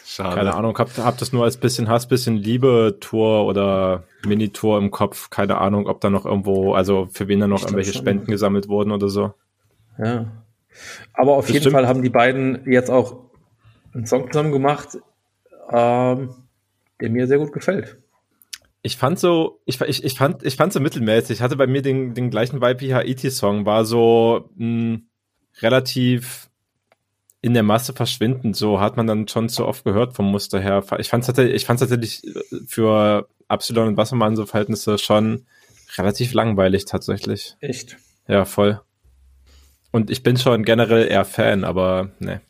Schade. Keine Ahnung, habt hab das nur als bisschen Hass, bisschen Liebe-Tour oder Mini-Tour im Kopf. Keine Ahnung, ob da noch irgendwo, also für wen da noch Ich irgendwelche. Spenden gesammelt wurden oder so. Ja. Aber auf Das jeden stimmt. Fall haben die beiden jetzt auch einen Song zusammen gemacht, ähm, der mir sehr gut gefällt. Ich fand so, ich, ich, ich fand, ich fand so mittelmäßig. Ich hatte bei mir den, den gleichen Vibe wie Haiti-Song, war so mh, relativ in der Masse verschwindend. So hat man dann schon zu oft gehört vom Muster her. Ich fand tatsächlich, ich tatsächlich äh, für Absilon und Wassermann so Verhältnisse schon relativ langweilig tatsächlich. Echt. Ja, voll. Und ich bin schon generell eher Fan, aber ne.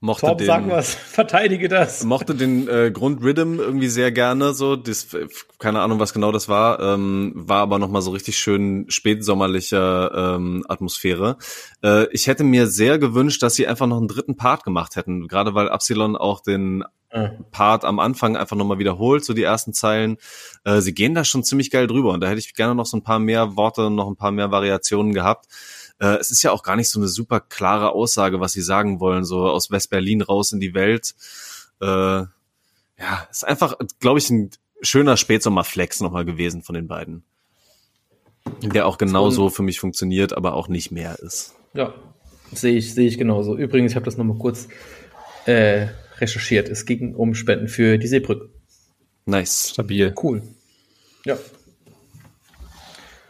Mochte Torb, den, sag was, verteidige das. mochte den äh, Grundrhythm irgendwie sehr gerne so das, äh, keine Ahnung was genau das war ähm, war aber noch mal so richtig schön spätsommerlicher ähm, Atmosphäre äh, ich hätte mir sehr gewünscht dass sie einfach noch einen dritten Part gemacht hätten gerade weil Absilon auch den Part am Anfang einfach nochmal wiederholt, so die ersten Zeilen. Äh, sie gehen da schon ziemlich geil drüber und da hätte ich gerne noch so ein paar mehr Worte und noch ein paar mehr Variationen gehabt. Äh, es ist ja auch gar nicht so eine super klare Aussage, was sie sagen wollen, so aus West-Berlin raus in die Welt. Äh, ja, ist einfach, glaube ich, ein schöner Spätsommerflex nochmal gewesen von den beiden. Der auch genauso für mich funktioniert, aber auch nicht mehr ist. Ja, sehe ich, sehe ich genauso. Übrigens, ich habe das nochmal kurz äh, recherchiert. Es ging um Spenden für die Seebrücke. Nice. Stabil. Cool. Ja.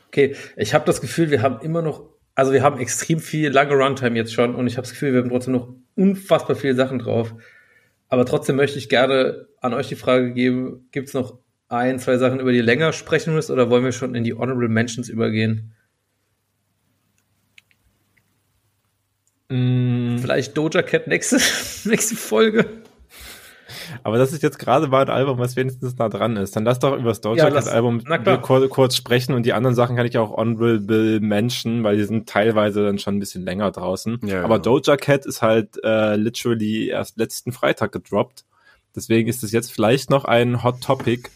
Okay, ich habe das Gefühl, wir haben immer noch, also wir haben extrem viel lange Runtime jetzt schon und ich habe das Gefühl, wir haben trotzdem noch unfassbar viele Sachen drauf. Aber trotzdem möchte ich gerne an euch die Frage geben, gibt es noch ein, zwei Sachen, über die ihr länger sprechen müsst oder wollen wir schon in die Honorable Mentions übergehen? Mm, Vielleicht Doja Cat nächste, nächste Folge. Aber das ist jetzt gerade mal ein Album, was wenigstens nah dran ist. Dann lass doch über das Ja, Doja Cat Album na klar. kur kurz sprechen und die anderen Sachen kann ich auch honorable mention, weil die sind teilweise dann schon ein bisschen länger draußen. Ja, Aber genau. Doja Cat ist halt äh, literally erst letzten Freitag gedroppt. Deswegen ist es jetzt vielleicht noch ein Hot Topic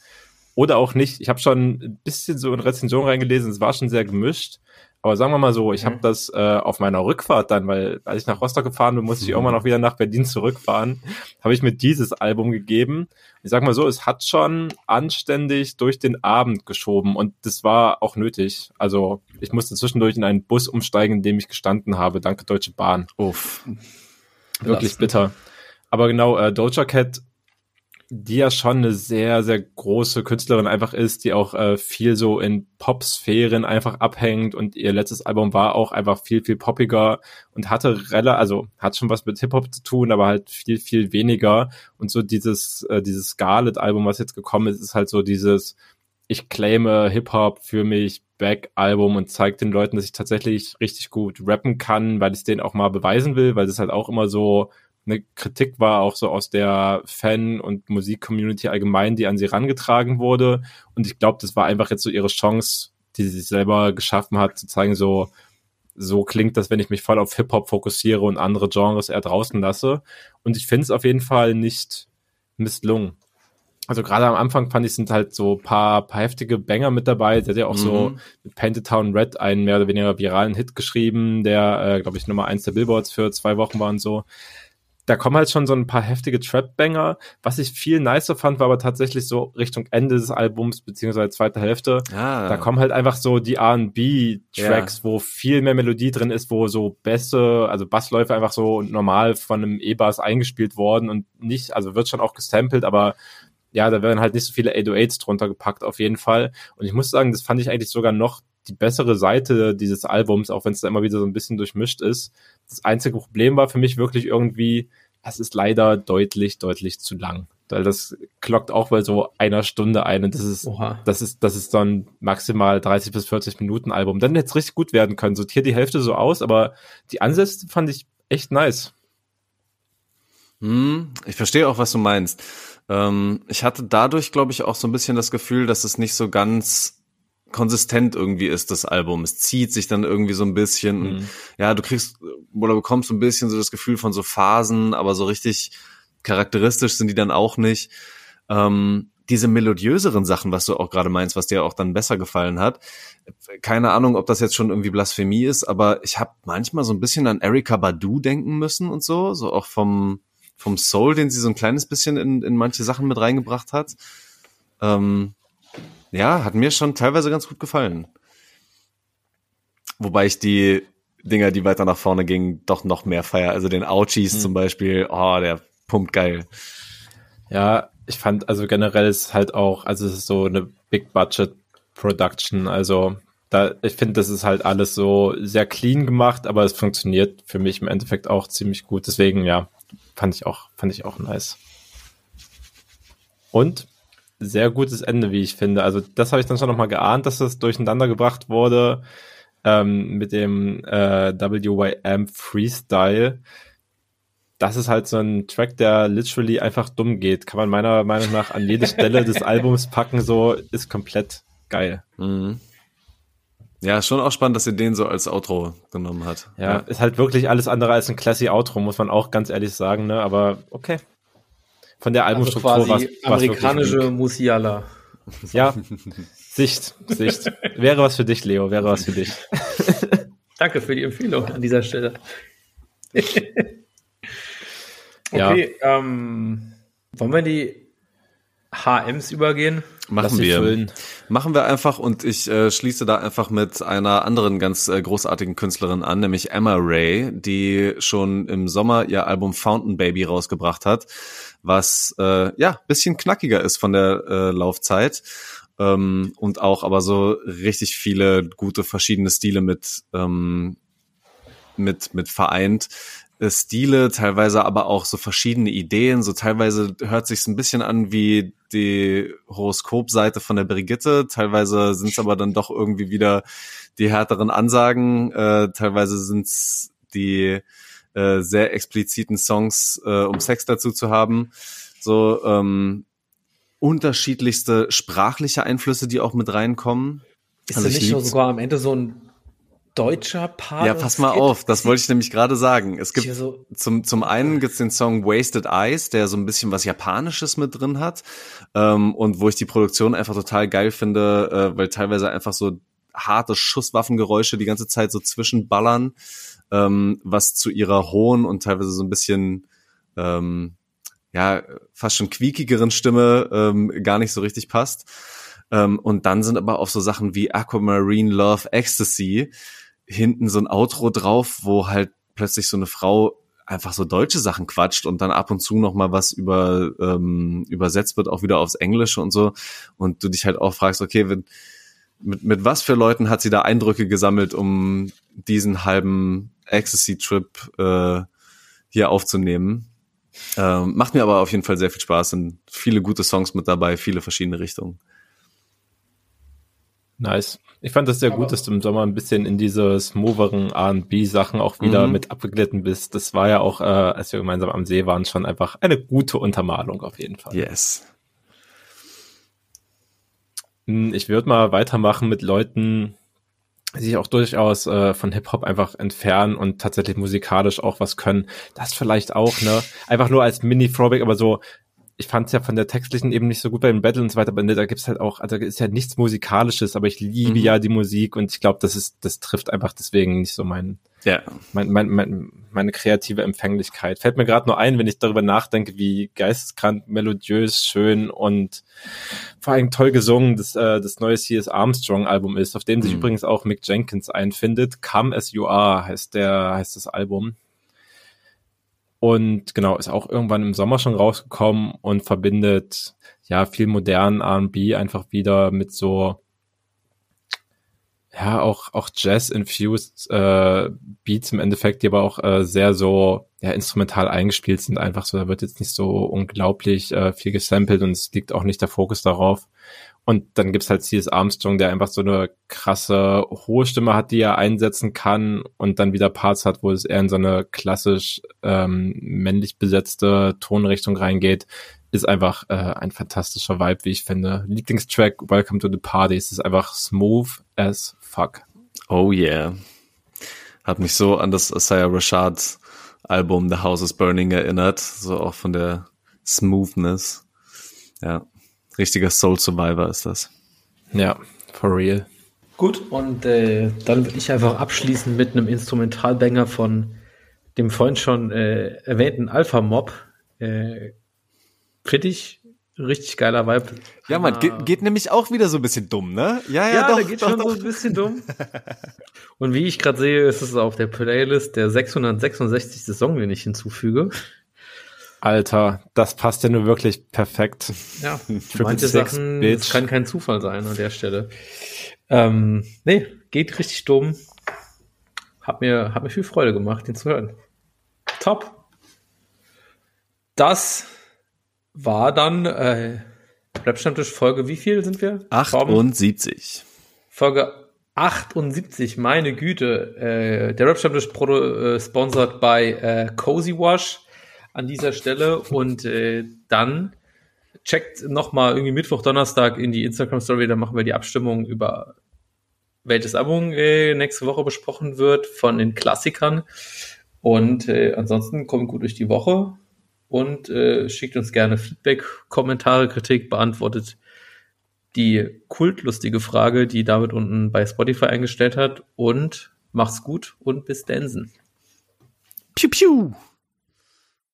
oder auch nicht. Ich habe schon ein bisschen so in Rezension reingelesen, es war schon sehr gemischt. Aber sagen wir mal so, ich Mhm. habe das äh, auf meiner Rückfahrt dann, weil als ich nach Rostock gefahren bin, musste ich irgendwann auch wieder nach Berlin zurückfahren, habe ich mir dieses Album gegeben. Ich sag mal so, es hat schon anständig durch den Abend geschoben und das war auch nötig. Also ich musste zwischendurch in einen Bus umsteigen, in dem ich gestanden habe. Danke Deutsche Bahn. Uff. Wirklich bitter. Aber genau, äh, Doja Cat, die ja schon eine sehr, sehr große Künstlerin einfach ist, die auch äh, viel so in Pop-Sphären einfach abhängt und ihr letztes Album war auch einfach viel, viel poppiger und hatte rela also hat schon was mit Hip-Hop zu tun, aber halt viel, viel weniger. Und so dieses, äh, dieses Scarlet-Album, was jetzt gekommen ist, ist halt so dieses ich claime Hip-Hop für mich Back-Album und zeige den Leuten, dass ich tatsächlich richtig gut rappen kann, weil ich es denen auch mal beweisen will, weil das halt auch immer so eine Kritik war, auch so aus der Fan- und Musik-Community allgemein, die an sie rangetragen wurde. Und ich glaube, das war einfach jetzt so ihre Chance, die sie sich selber geschaffen hat, zu zeigen, so, so klingt das, wenn ich mich voll auf Hip-Hop fokussiere und andere Genres eher draußen lasse. Und ich finde es auf jeden Fall nicht misslungen also gerade am Anfang fand ich, sind halt so paar, paar heftige Banger mit dabei. Der hat ja auch mhm. so mit Painted Town Red einen mehr oder weniger viralen Hit geschrieben, der, äh, glaube ich, Nummer eins der Billboards für zwei Wochen war und so. Da kommen halt schon so ein paar heftige Trap-Banger. Was ich viel nicer fand, war aber tatsächlich so Richtung Ende des Albums, beziehungsweise zweite Hälfte. Ah. Da kommen halt einfach so die R&B-Tracks, ja. wo viel mehr Melodie drin ist, wo so Bässe, also Bassläufe einfach so normal von einem E-Bass eingespielt worden und nicht, also wird schon auch gestampelt, aber ja, da werden halt nicht so viele 808s drunter gepackt, auf jeden Fall. Und ich muss sagen, das fand ich eigentlich sogar noch die bessere Seite dieses Albums, auch wenn es da immer wieder so ein bisschen durchmischt ist. Das einzige Problem war für mich wirklich irgendwie, es ist leider deutlich, deutlich zu lang. Weil das klockt auch bei so einer Stunde ein und das ist, Oha. das ist, das ist dann maximal 30 bis 40 Minuten Album. Dann hätte es richtig gut werden können. Sortiert die Hälfte so aus, aber die Ansätze fand ich echt nice. Hm, ich verstehe auch, was du meinst. Ähm, ich hatte dadurch, glaube ich, auch so ein bisschen das Gefühl, dass es nicht so ganz konsistent irgendwie ist, das Album. Es zieht sich dann irgendwie so ein bisschen. Mhm. Ja, du kriegst oder bekommst so ein bisschen so das Gefühl von so Phasen, aber so richtig charakteristisch sind die dann auch nicht. Ähm, diese melodiöseren Sachen, was du auch gerade meinst, was dir auch dann besser gefallen hat. Keine Ahnung, ob das jetzt schon irgendwie Blasphemie ist, aber ich habe manchmal so ein bisschen an Erika Badu denken müssen und so, so auch vom vom Soul, den sie so ein kleines bisschen in, in manche Sachen mit reingebracht hat. Ähm, ja, hat mir schon teilweise ganz gut gefallen. Wobei ich die Dinger, die weiter nach vorne gingen, doch noch mehr feier. Also den Ouchies hm. zum Beispiel, oh, der pumpt geil. Ja, ich fand, also generell ist halt auch, also es ist so eine Big Budget Production, also da, ich finde, das ist halt alles so sehr clean gemacht, aber es funktioniert für mich im Endeffekt auch ziemlich gut. Deswegen, ja, Fand ich auch, fand ich auch nice. Und sehr gutes Ende, wie ich finde. Also das habe ich dann schon nochmal geahnt, dass das durcheinander gebracht wurde ähm, mit dem äh, WYM Freestyle. Das ist halt so ein Track, der literally einfach dumm geht. Kann man meiner Meinung nach an jede Stelle des Albums packen, so ist komplett geil. Mhm. Ja, schon auch spannend, dass ihr den so als Outro genommen hat. Ja, ja, ist halt wirklich alles andere als ein classy Outro, muss man auch ganz ehrlich sagen, ne? Aber okay. Von der also Albumstruktur also quasi was, amerikanische Musiala. Ja, Sicht, Sicht. Wäre was für dich, Leo, wäre was für dich. Danke für die Empfehlung an dieser Stelle. okay, ja. ähm, wollen wir die HMs übergehen? Machen wir. Machen wir einfach und ich äh, schließe da einfach mit einer anderen ganz äh, großartigen Künstlerin an, nämlich Emma Ray, die schon im Sommer ihr Album Fountain Baby rausgebracht hat, was äh, ja bisschen knackiger ist von der äh, Laufzeit ähm, und auch aber so richtig viele gute verschiedene Stile mit ähm, mit mit vereint Stile, teilweise aber auch so verschiedene Ideen. So teilweise hört sich ein bisschen an wie die Horoskopseite von der Brigitte. Teilweise sind es aber dann doch irgendwie wieder die härteren Ansagen. Äh, teilweise sind es die äh, sehr expliziten Songs, äh, um Sex dazu zu haben. So ähm, unterschiedlichste sprachliche Einflüsse, die auch mit reinkommen. Ist also nicht sogar am Ende so ein deutscher Part. Ja, pass mal auf, das wollte ich nämlich gerade sagen. Es gibt so zum, zum einen gibt's den Song Wasted Eyes, der so ein bisschen was Japanisches mit drin hat. Ähm, und wo ich die Produktion einfach total geil finde, äh, weil teilweise einfach so harte Schusswaffengeräusche die ganze Zeit so zwischenballern, ähm, was zu ihrer hohen und teilweise so ein bisschen ähm, ja fast schon quiekigeren Stimme ähm, gar nicht so richtig passt. Ähm, und dann sind aber auch so Sachen wie Aquamarine Love Ecstasy hinten so ein Outro drauf, wo halt plötzlich so eine Frau einfach so deutsche Sachen quatscht und dann ab und zu noch mal was über ähm, übersetzt wird auch wieder aufs Englische und so. Und du dich halt auch fragst okay wenn, mit mit was für Leuten hat sie da Eindrücke gesammelt um diesen halben Ecstasy Trip äh, hier aufzunehmen? Ähm, macht mir aber auf jeden Fall sehr viel Spaß sind viele gute Songs mit dabei viele verschiedene Richtungen Nice. Ich fand das sehr Aber- gut, dass du im Sommer ein bisschen in diese smooteren R&B-Sachen auch wieder Mhm. mit abgeglitten bist. Das war ja auch, äh, als wir gemeinsam am See waren, schon einfach eine gute Untermalung auf jeden Fall. Yes. Hm, Ich würde mal weitermachen mit Leuten, die sich auch durchaus äh, von Hip-Hop einfach entfernen und tatsächlich musikalisch auch was können. Das vielleicht auch, ne? Einfach nur als Mini-Throwback, aber so, ich fand es ja von der textlichen eben nicht so gut bei den Battles und so weiter, aber ne, da gibt's halt auch, also da ist ja nichts Musikalisches, aber ich liebe Mhm. ja die Musik und ich glaube, das ist, das trifft einfach deswegen nicht so mein, Ja. mein, mein, mein, meine kreative Empfänglichkeit. Fällt mir gerade nur ein, wenn ich darüber nachdenke, wie geisteskrank, melodiös, schön und vor allem toll gesungen das, äh, das neue C.S. Armstrong Album ist, auf dem sich Mhm. übrigens auch Mick Jenkins einfindet. Come As You Are heißt der, heißt das Album. Und genau, ist auch irgendwann im Sommer schon rausgekommen und verbindet ja viel modernen R&B einfach wieder mit so ja auch auch Jazz infused äh, Beats im Endeffekt, die aber auch äh, sehr so ja instrumental eingespielt sind einfach so. Da wird jetzt nicht so unglaublich äh, viel gesampelt und es liegt auch nicht der Fokus darauf. Und dann gibt's halt C.S. Armstrong, der einfach so eine krasse hohe Stimme hat, die er einsetzen kann und dann wieder Parts hat, wo es eher in so eine klassisch ähm, männlich besetzte Tonrichtung reingeht, ist einfach äh, ein fantastischer Vibe, wie ich finde. Lieblingstrack Welcome to the Party. Es ist einfach smooth as fuck. Oh yeah. Hat mich so an das Isaiah Rashad Album The House is Burning erinnert. So auch von der Smoothness. Ja. Richtiger Soul Survivor ist das. Ja, for real. Gut, und äh, dann will ich einfach abschließen mit einem Instrumentalbanger von dem vorhin schon äh, erwähnten Alpha Mob. Äh, Finde ich richtig geiler Vibe. Ja, man, Ah. geht, geht nämlich auch wieder so ein bisschen dumm, ne? Ja, ja, Ja, doch, da geht doch, schon doch. so ein bisschen dumm. Und wie ich gerade sehe, ist es auf der Playlist der 666. Song, den ich hinzufüge. Alter, das passt ja nur wirklich perfekt. Ja, Triple manche Six, Sachen, Bitch. das kann kein Zufall sein an der Stelle. Ähm, nee, geht richtig dumm. Hat mir, hat mir viel Freude gemacht, den zu hören. Top. Das war dann äh, Rap-Stammtisch Folge, wie viel sind wir? Torben? 78. Folge 78, meine Güte. Äh, der Rap-Stammtisch äh, sponsored by äh, Cozy Wash an dieser Stelle. Und äh, dann checkt noch mal irgendwie Mittwoch, Donnerstag in die Instagram-Story, da machen wir die Abstimmung über welches Album äh, nächste Woche besprochen wird von den Klassikern. Und äh, ansonsten kommt gut durch die Woche und äh, schickt uns gerne Feedback, Kommentare, Kritik, beantwortet die kultlustige Frage, die David unten bei Spotify eingestellt hat. Und macht's gut und bis Densen. Piu, piu.